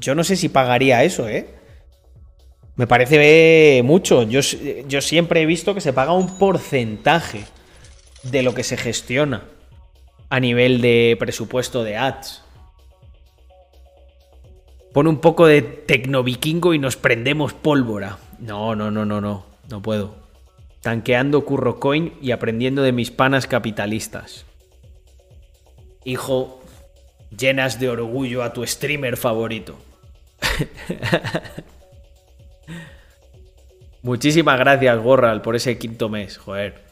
yo no sé si pagaría eso, ¿eh? Me parece mucho. Yo, yo siempre he visto que se paga un porcentaje de lo que se gestiona a nivel de presupuesto de ads. Pone un poco de tecnovikingo y nos prendemos pólvora. No, no, no, no, no. No puedo. Tanqueando curro coin y aprendiendo de mis panas capitalistas. Hijo, llenas de orgullo a tu streamer favorito. (laughs) Muchísimas gracias, Gorral, por ese quinto mes, joder.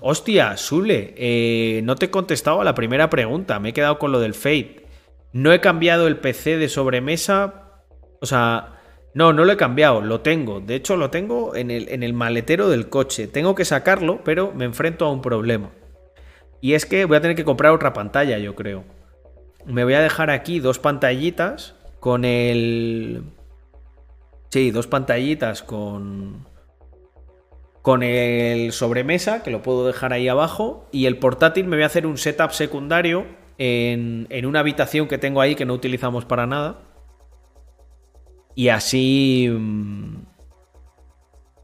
Hostia, Sule, eh, no te he contestado a la primera pregunta, me he quedado con lo del Fate. No he cambiado el PC de sobremesa, o sea, no, no lo he cambiado, lo tengo. De hecho, lo tengo en el, en el maletero del coche. Tengo que sacarlo, pero me enfrento a un problema. Y es que voy a tener que comprar otra pantalla, yo creo me voy a dejar aquí dos pantallitas con el... Sí, dos pantallitas con... Con el sobremesa, que lo puedo dejar ahí abajo. Y el portátil me voy a hacer un setup secundario en, en una habitación que tengo ahí que no utilizamos para nada. Y así... Mm,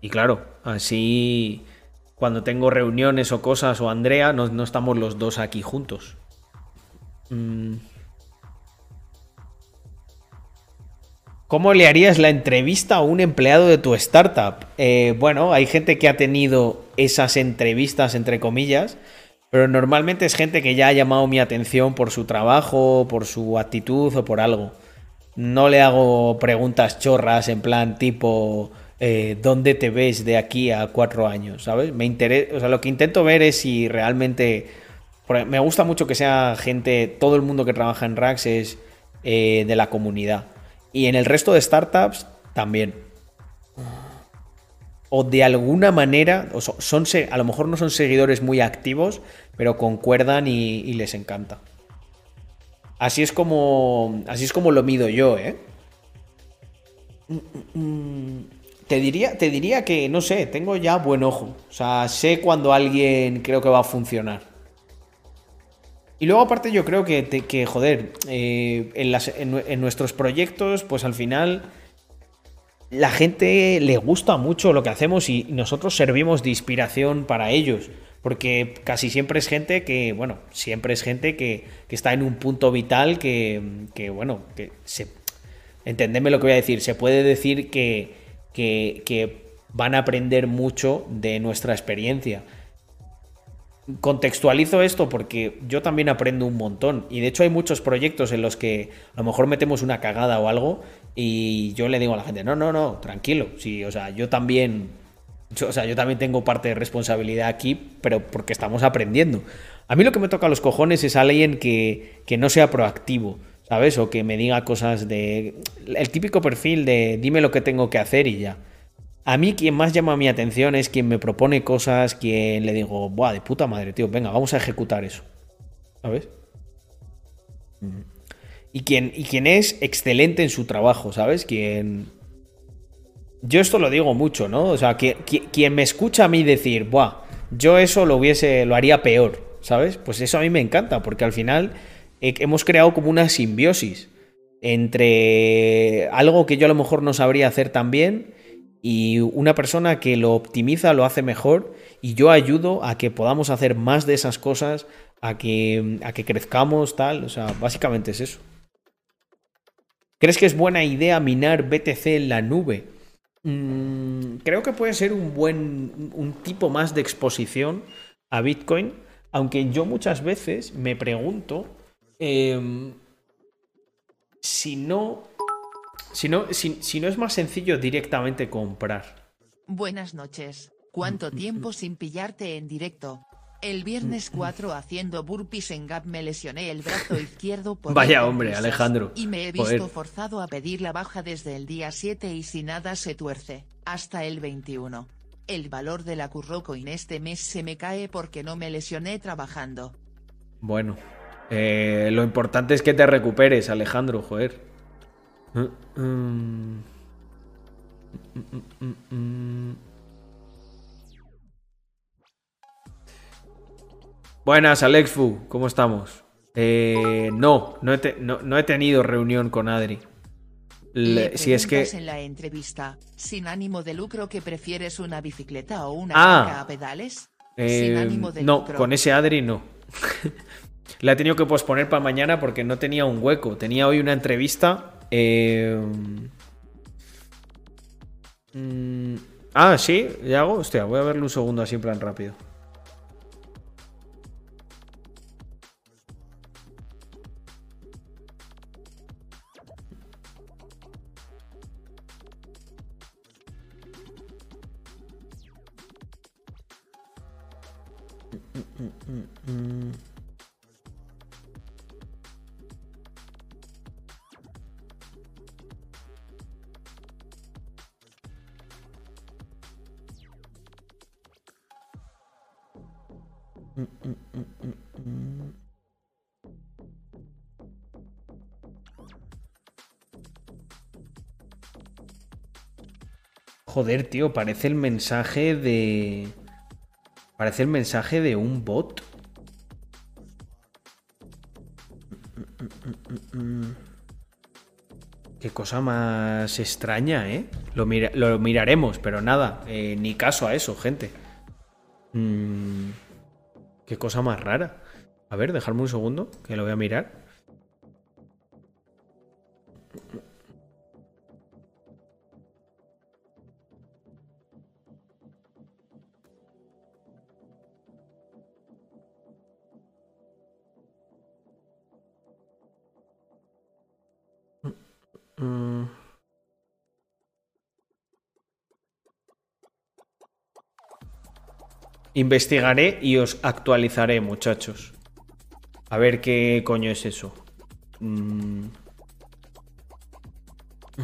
y claro, así cuando tengo reuniones o cosas o Andrea, no, no estamos los dos aquí juntos. Mm. ¿Cómo le harías la entrevista a un empleado de tu startup? Eh, bueno, hay gente que ha tenido esas entrevistas, entre comillas, pero normalmente es gente que ya ha llamado mi atención por su trabajo, por su actitud o por algo. No le hago preguntas chorras en plan tipo, eh, ¿dónde te ves de aquí a cuatro años? ¿Sabes? Me interesa, o sea, lo que intento ver es si realmente... Me gusta mucho que sea gente, todo el mundo que trabaja en Rax es eh, de la comunidad. Y en el resto de startups también. O de alguna manera, son, a lo mejor no son seguidores muy activos, pero concuerdan y, les encanta. Así es como. Así es como lo mido yo, ¿eh? Te diría, te diría que, no sé, tengo ya buen ojo. O sea, sé cuando alguien creo que va a funcionar. Y luego aparte yo creo que, que joder, eh, en, nuestros proyectos, pues al final la gente le gusta mucho lo que hacemos y nosotros servimos de inspiración para ellos. Porque casi siempre es gente que, bueno, siempre es gente que, está en un punto vital que, que bueno, que se... Lo que voy a decir. Se puede decir que, que, que van a aprender mucho de nuestra experiencia contextualizo esto porque yo también aprendo un montón y de hecho hay muchos proyectos en los que a lo mejor metemos una cagada o algo y yo le digo a la gente, no, no, no, tranquilo, sí, o sea, yo también, o sea, yo también tengo parte de responsabilidad aquí, pero porque estamos aprendiendo. A mí lo que me toca a los cojones es alguien que, que no sea proactivo, ¿sabes? O que me diga cosas de... El típico perfil de dime lo que tengo que hacer y ya. A mí quien más llama mi atención es quien me propone cosas, quien le digo, buah, de puta madre, tío, venga, vamos a ejecutar eso. ¿Sabes? Y quien, y quien es excelente en su trabajo, ¿sabes? Quien... yo esto lo digo mucho, ¿no? O sea, que, quien me escucha a mí decir, Buah, yo eso lo hubiese, lo haría peor, ¿sabes? Pues eso a mí me encanta, porque al final hemos creado como una simbiosis entre algo que yo a lo mejor no sabría hacer tan bien y una persona que lo optimiza, lo hace mejor y yo ayudo a que podamos hacer más de esas cosas, a que, a que crezcamos, tal. O sea, básicamente es eso. ¿Crees que es buena idea minar BTC en la nube? Mm, creo que puede ser un buen, un tipo más de exposición a Bitcoin, aunque yo muchas veces me pregunto em, si no, si no, si, no es más sencillo directamente comprar. Buenas noches. ¿Cuánto tiempo sin pillarte en directo? El viernes 4 haciendo burpees en Gap me lesioné el brazo izquierdo por (laughs) Vaya hombre, Alejandro. Y me he visto forzado a pedir la baja desde el día 7 y si nada se tuerce, hasta el 21. El valor de la Currocoin este mes se me cae porque no me lesioné trabajando. Bueno, eh, lo importante es que te recuperes, Alejandro, joder. Mm, mm. Mm, Buenas, Alexfu, ¿cómo estamos? Eh, no, no he, tenido reunión con Adri. si es que en la entrevista, sin ánimo de lucro, que prefieres una bicicleta o una ah, a pedales? Eh, no, con ese Adri no. (laughs) La he tenido que posponer para mañana porque no tenía un hueco. Tenía hoy una entrevista. Eh, mm, ah, sí, ya hago. Hostia, voy a verle un segundo así en plan rápido. Joder, tío, parece el mensaje de... Parece el mensaje de un bot. Cosa más extraña, ¿eh? Lo, miraremos, pero nada, eh, ni caso a eso, gente. Mm, qué cosa más rara. A ver, dejadme un segundo, que lo voy a mirar. Investigaré y os actualizaré, muchachos. A ver qué coño es eso. Mm. (sighs)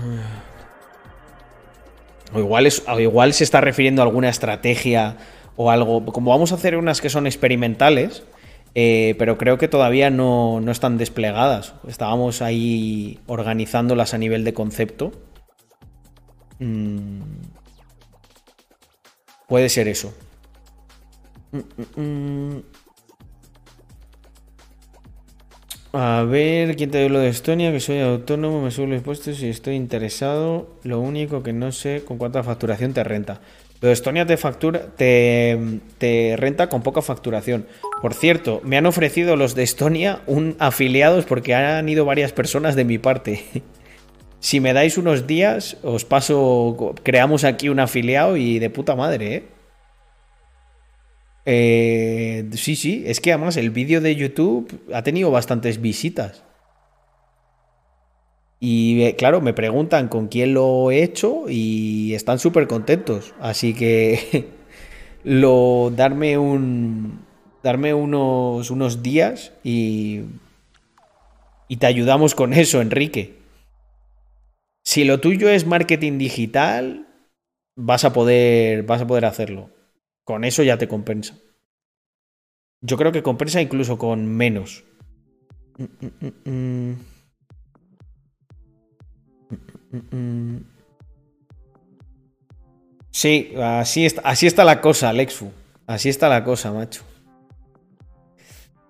O igual, es, o igual se está refiriendo a alguna estrategia o algo. Como vamos a hacer unas que son experimentales, eh, pero creo que todavía no, están desplegadas. Estábamos ahí organizándolas a nivel de concepto. Mm. Puede ser eso. Mm, mm, a ver, ¿quién te lo de Estonia? Que soy autónomo, me subo los impuestos y estoy interesado. Lo único que no sé con cuánta facturación te renta. Pero Estonia te factura, te, renta con poca facturación. Por cierto, me han ofrecido los de Estonia un afiliados porque han ido varias personas de mi parte. (laughs) si me dais unos días, os paso, creamos aquí un afiliado y de puta madre, ¿eh? Eh sí, sí, es que además el vídeo de YouTube ha tenido bastantes visitas. Y eh, claro, me preguntan con quién lo he hecho y están súper contentos. Así que (laughs) lo darme un darme unos, unos días y, y te ayudamos con eso, Enrique. Si lo tuyo es marketing digital, vas a poder vas a poder hacerlo. Con eso ya te compensa. Yo creo que compensa incluso con menos. Sí, así está, así está la cosa, Alexu. Así está la cosa, macho.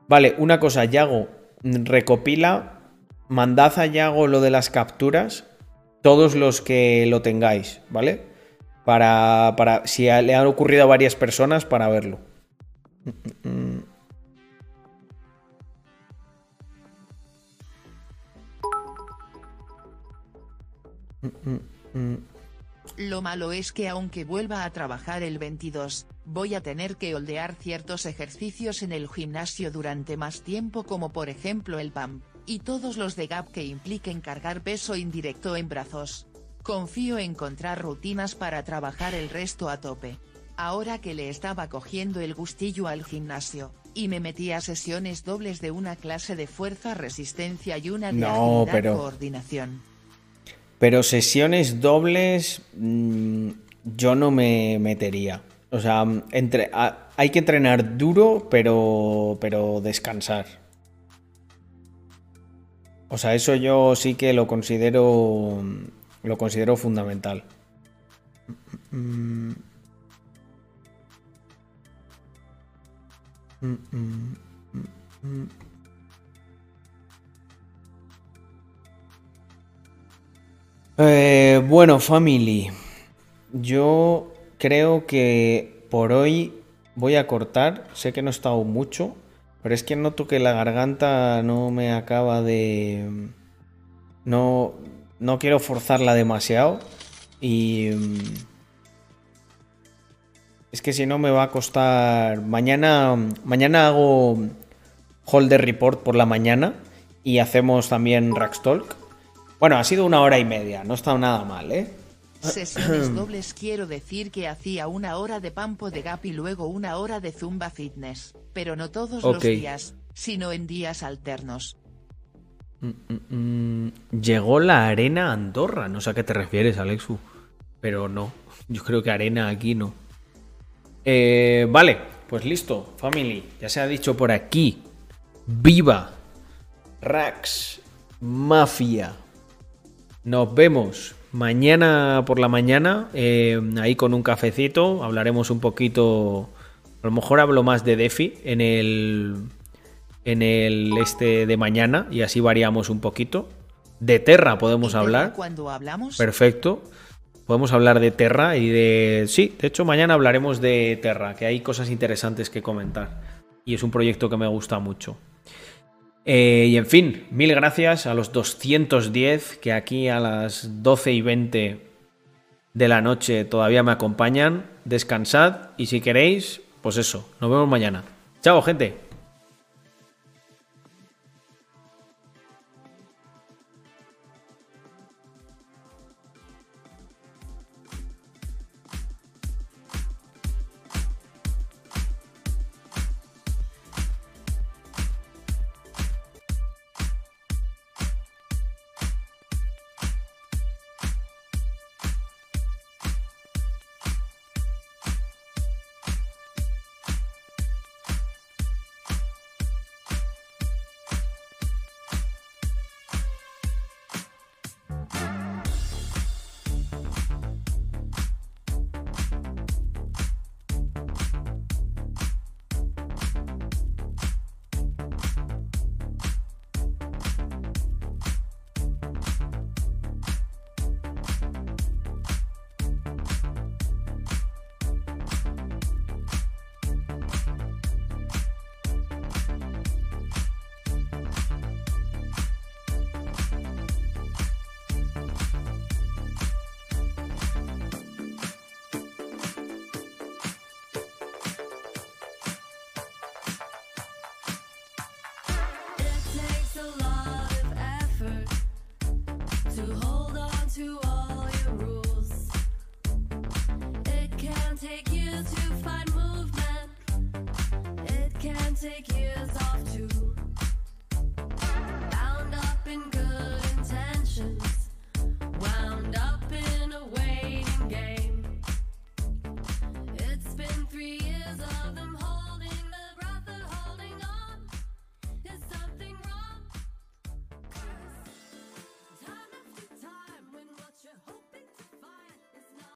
Vale, una cosa, Yago, recopila, mandad a Yago lo de las capturas, todos los que lo tengáis, ¿vale? Para, para si le han ocurrido a varias personas, para verlo. Lo malo es que aunque vuelva a trabajar el 22, voy a tener que holdear ciertos ejercicios en el gimnasio durante más tiempo como por ejemplo el PAM, y todos los de GAP que impliquen cargar peso indirecto en brazos. Confío en encontrar rutinas para trabajar el resto a tope. Ahora que le estaba cogiendo el gustillo al gimnasio, y me metí a sesiones dobles de una clase de fuerza, resistencia y una de no, coordinación. Pero sesiones dobles mm, yo no me metería. O sea, entre, hay que entrenar duro, pero, pero descansar. O sea, eso yo sí que lo considero, lo considero fundamental. Eh, bueno, family. Yo creo que por hoy voy a cortar. Sé que no he estado mucho, pero es que noto que la garganta no me acaba de... No, no quiero forzarla demasiado. Y... Mm, es que si no me va a costar... Mañana, mañana hago Holder Report por la mañana y hacemos también Rackstalk. Bueno, ha sido una hora y media, no ha estado nada mal, ¿eh? Sesiones (clears throat) dobles quiero decir que hacía una hora de Pampo de Gap y luego una hora de Zumba Fitness, pero no todos los días, sino en días alternos. Mm, mm, mm. Llegó la arena Andorra, no sé a qué te refieres, Alexu, pero no, yo creo que arena aquí no. Eh, vale, pues listo, family, ya se ha dicho por aquí, viva Rax Mafia. Nos vemos mañana por la mañana, eh, ahí con un cafecito, hablaremos un poquito, a lo mejor hablo más de Defi en el, en el este de mañana y así variamos un poquito. De Terra podemos hablar. Cuando hablamos. Perfecto. Podemos hablar de Terra y de... Sí, de hecho mañana hablaremos de Terra, que hay cosas interesantes que comentar. Y es un proyecto que me gusta mucho. Eh, y en fin, mil gracias a los 210 que aquí a las 12 y 20 de la noche todavía me acompañan. Descansad y si queréis, pues eso, nos vemos mañana. Chao, gente.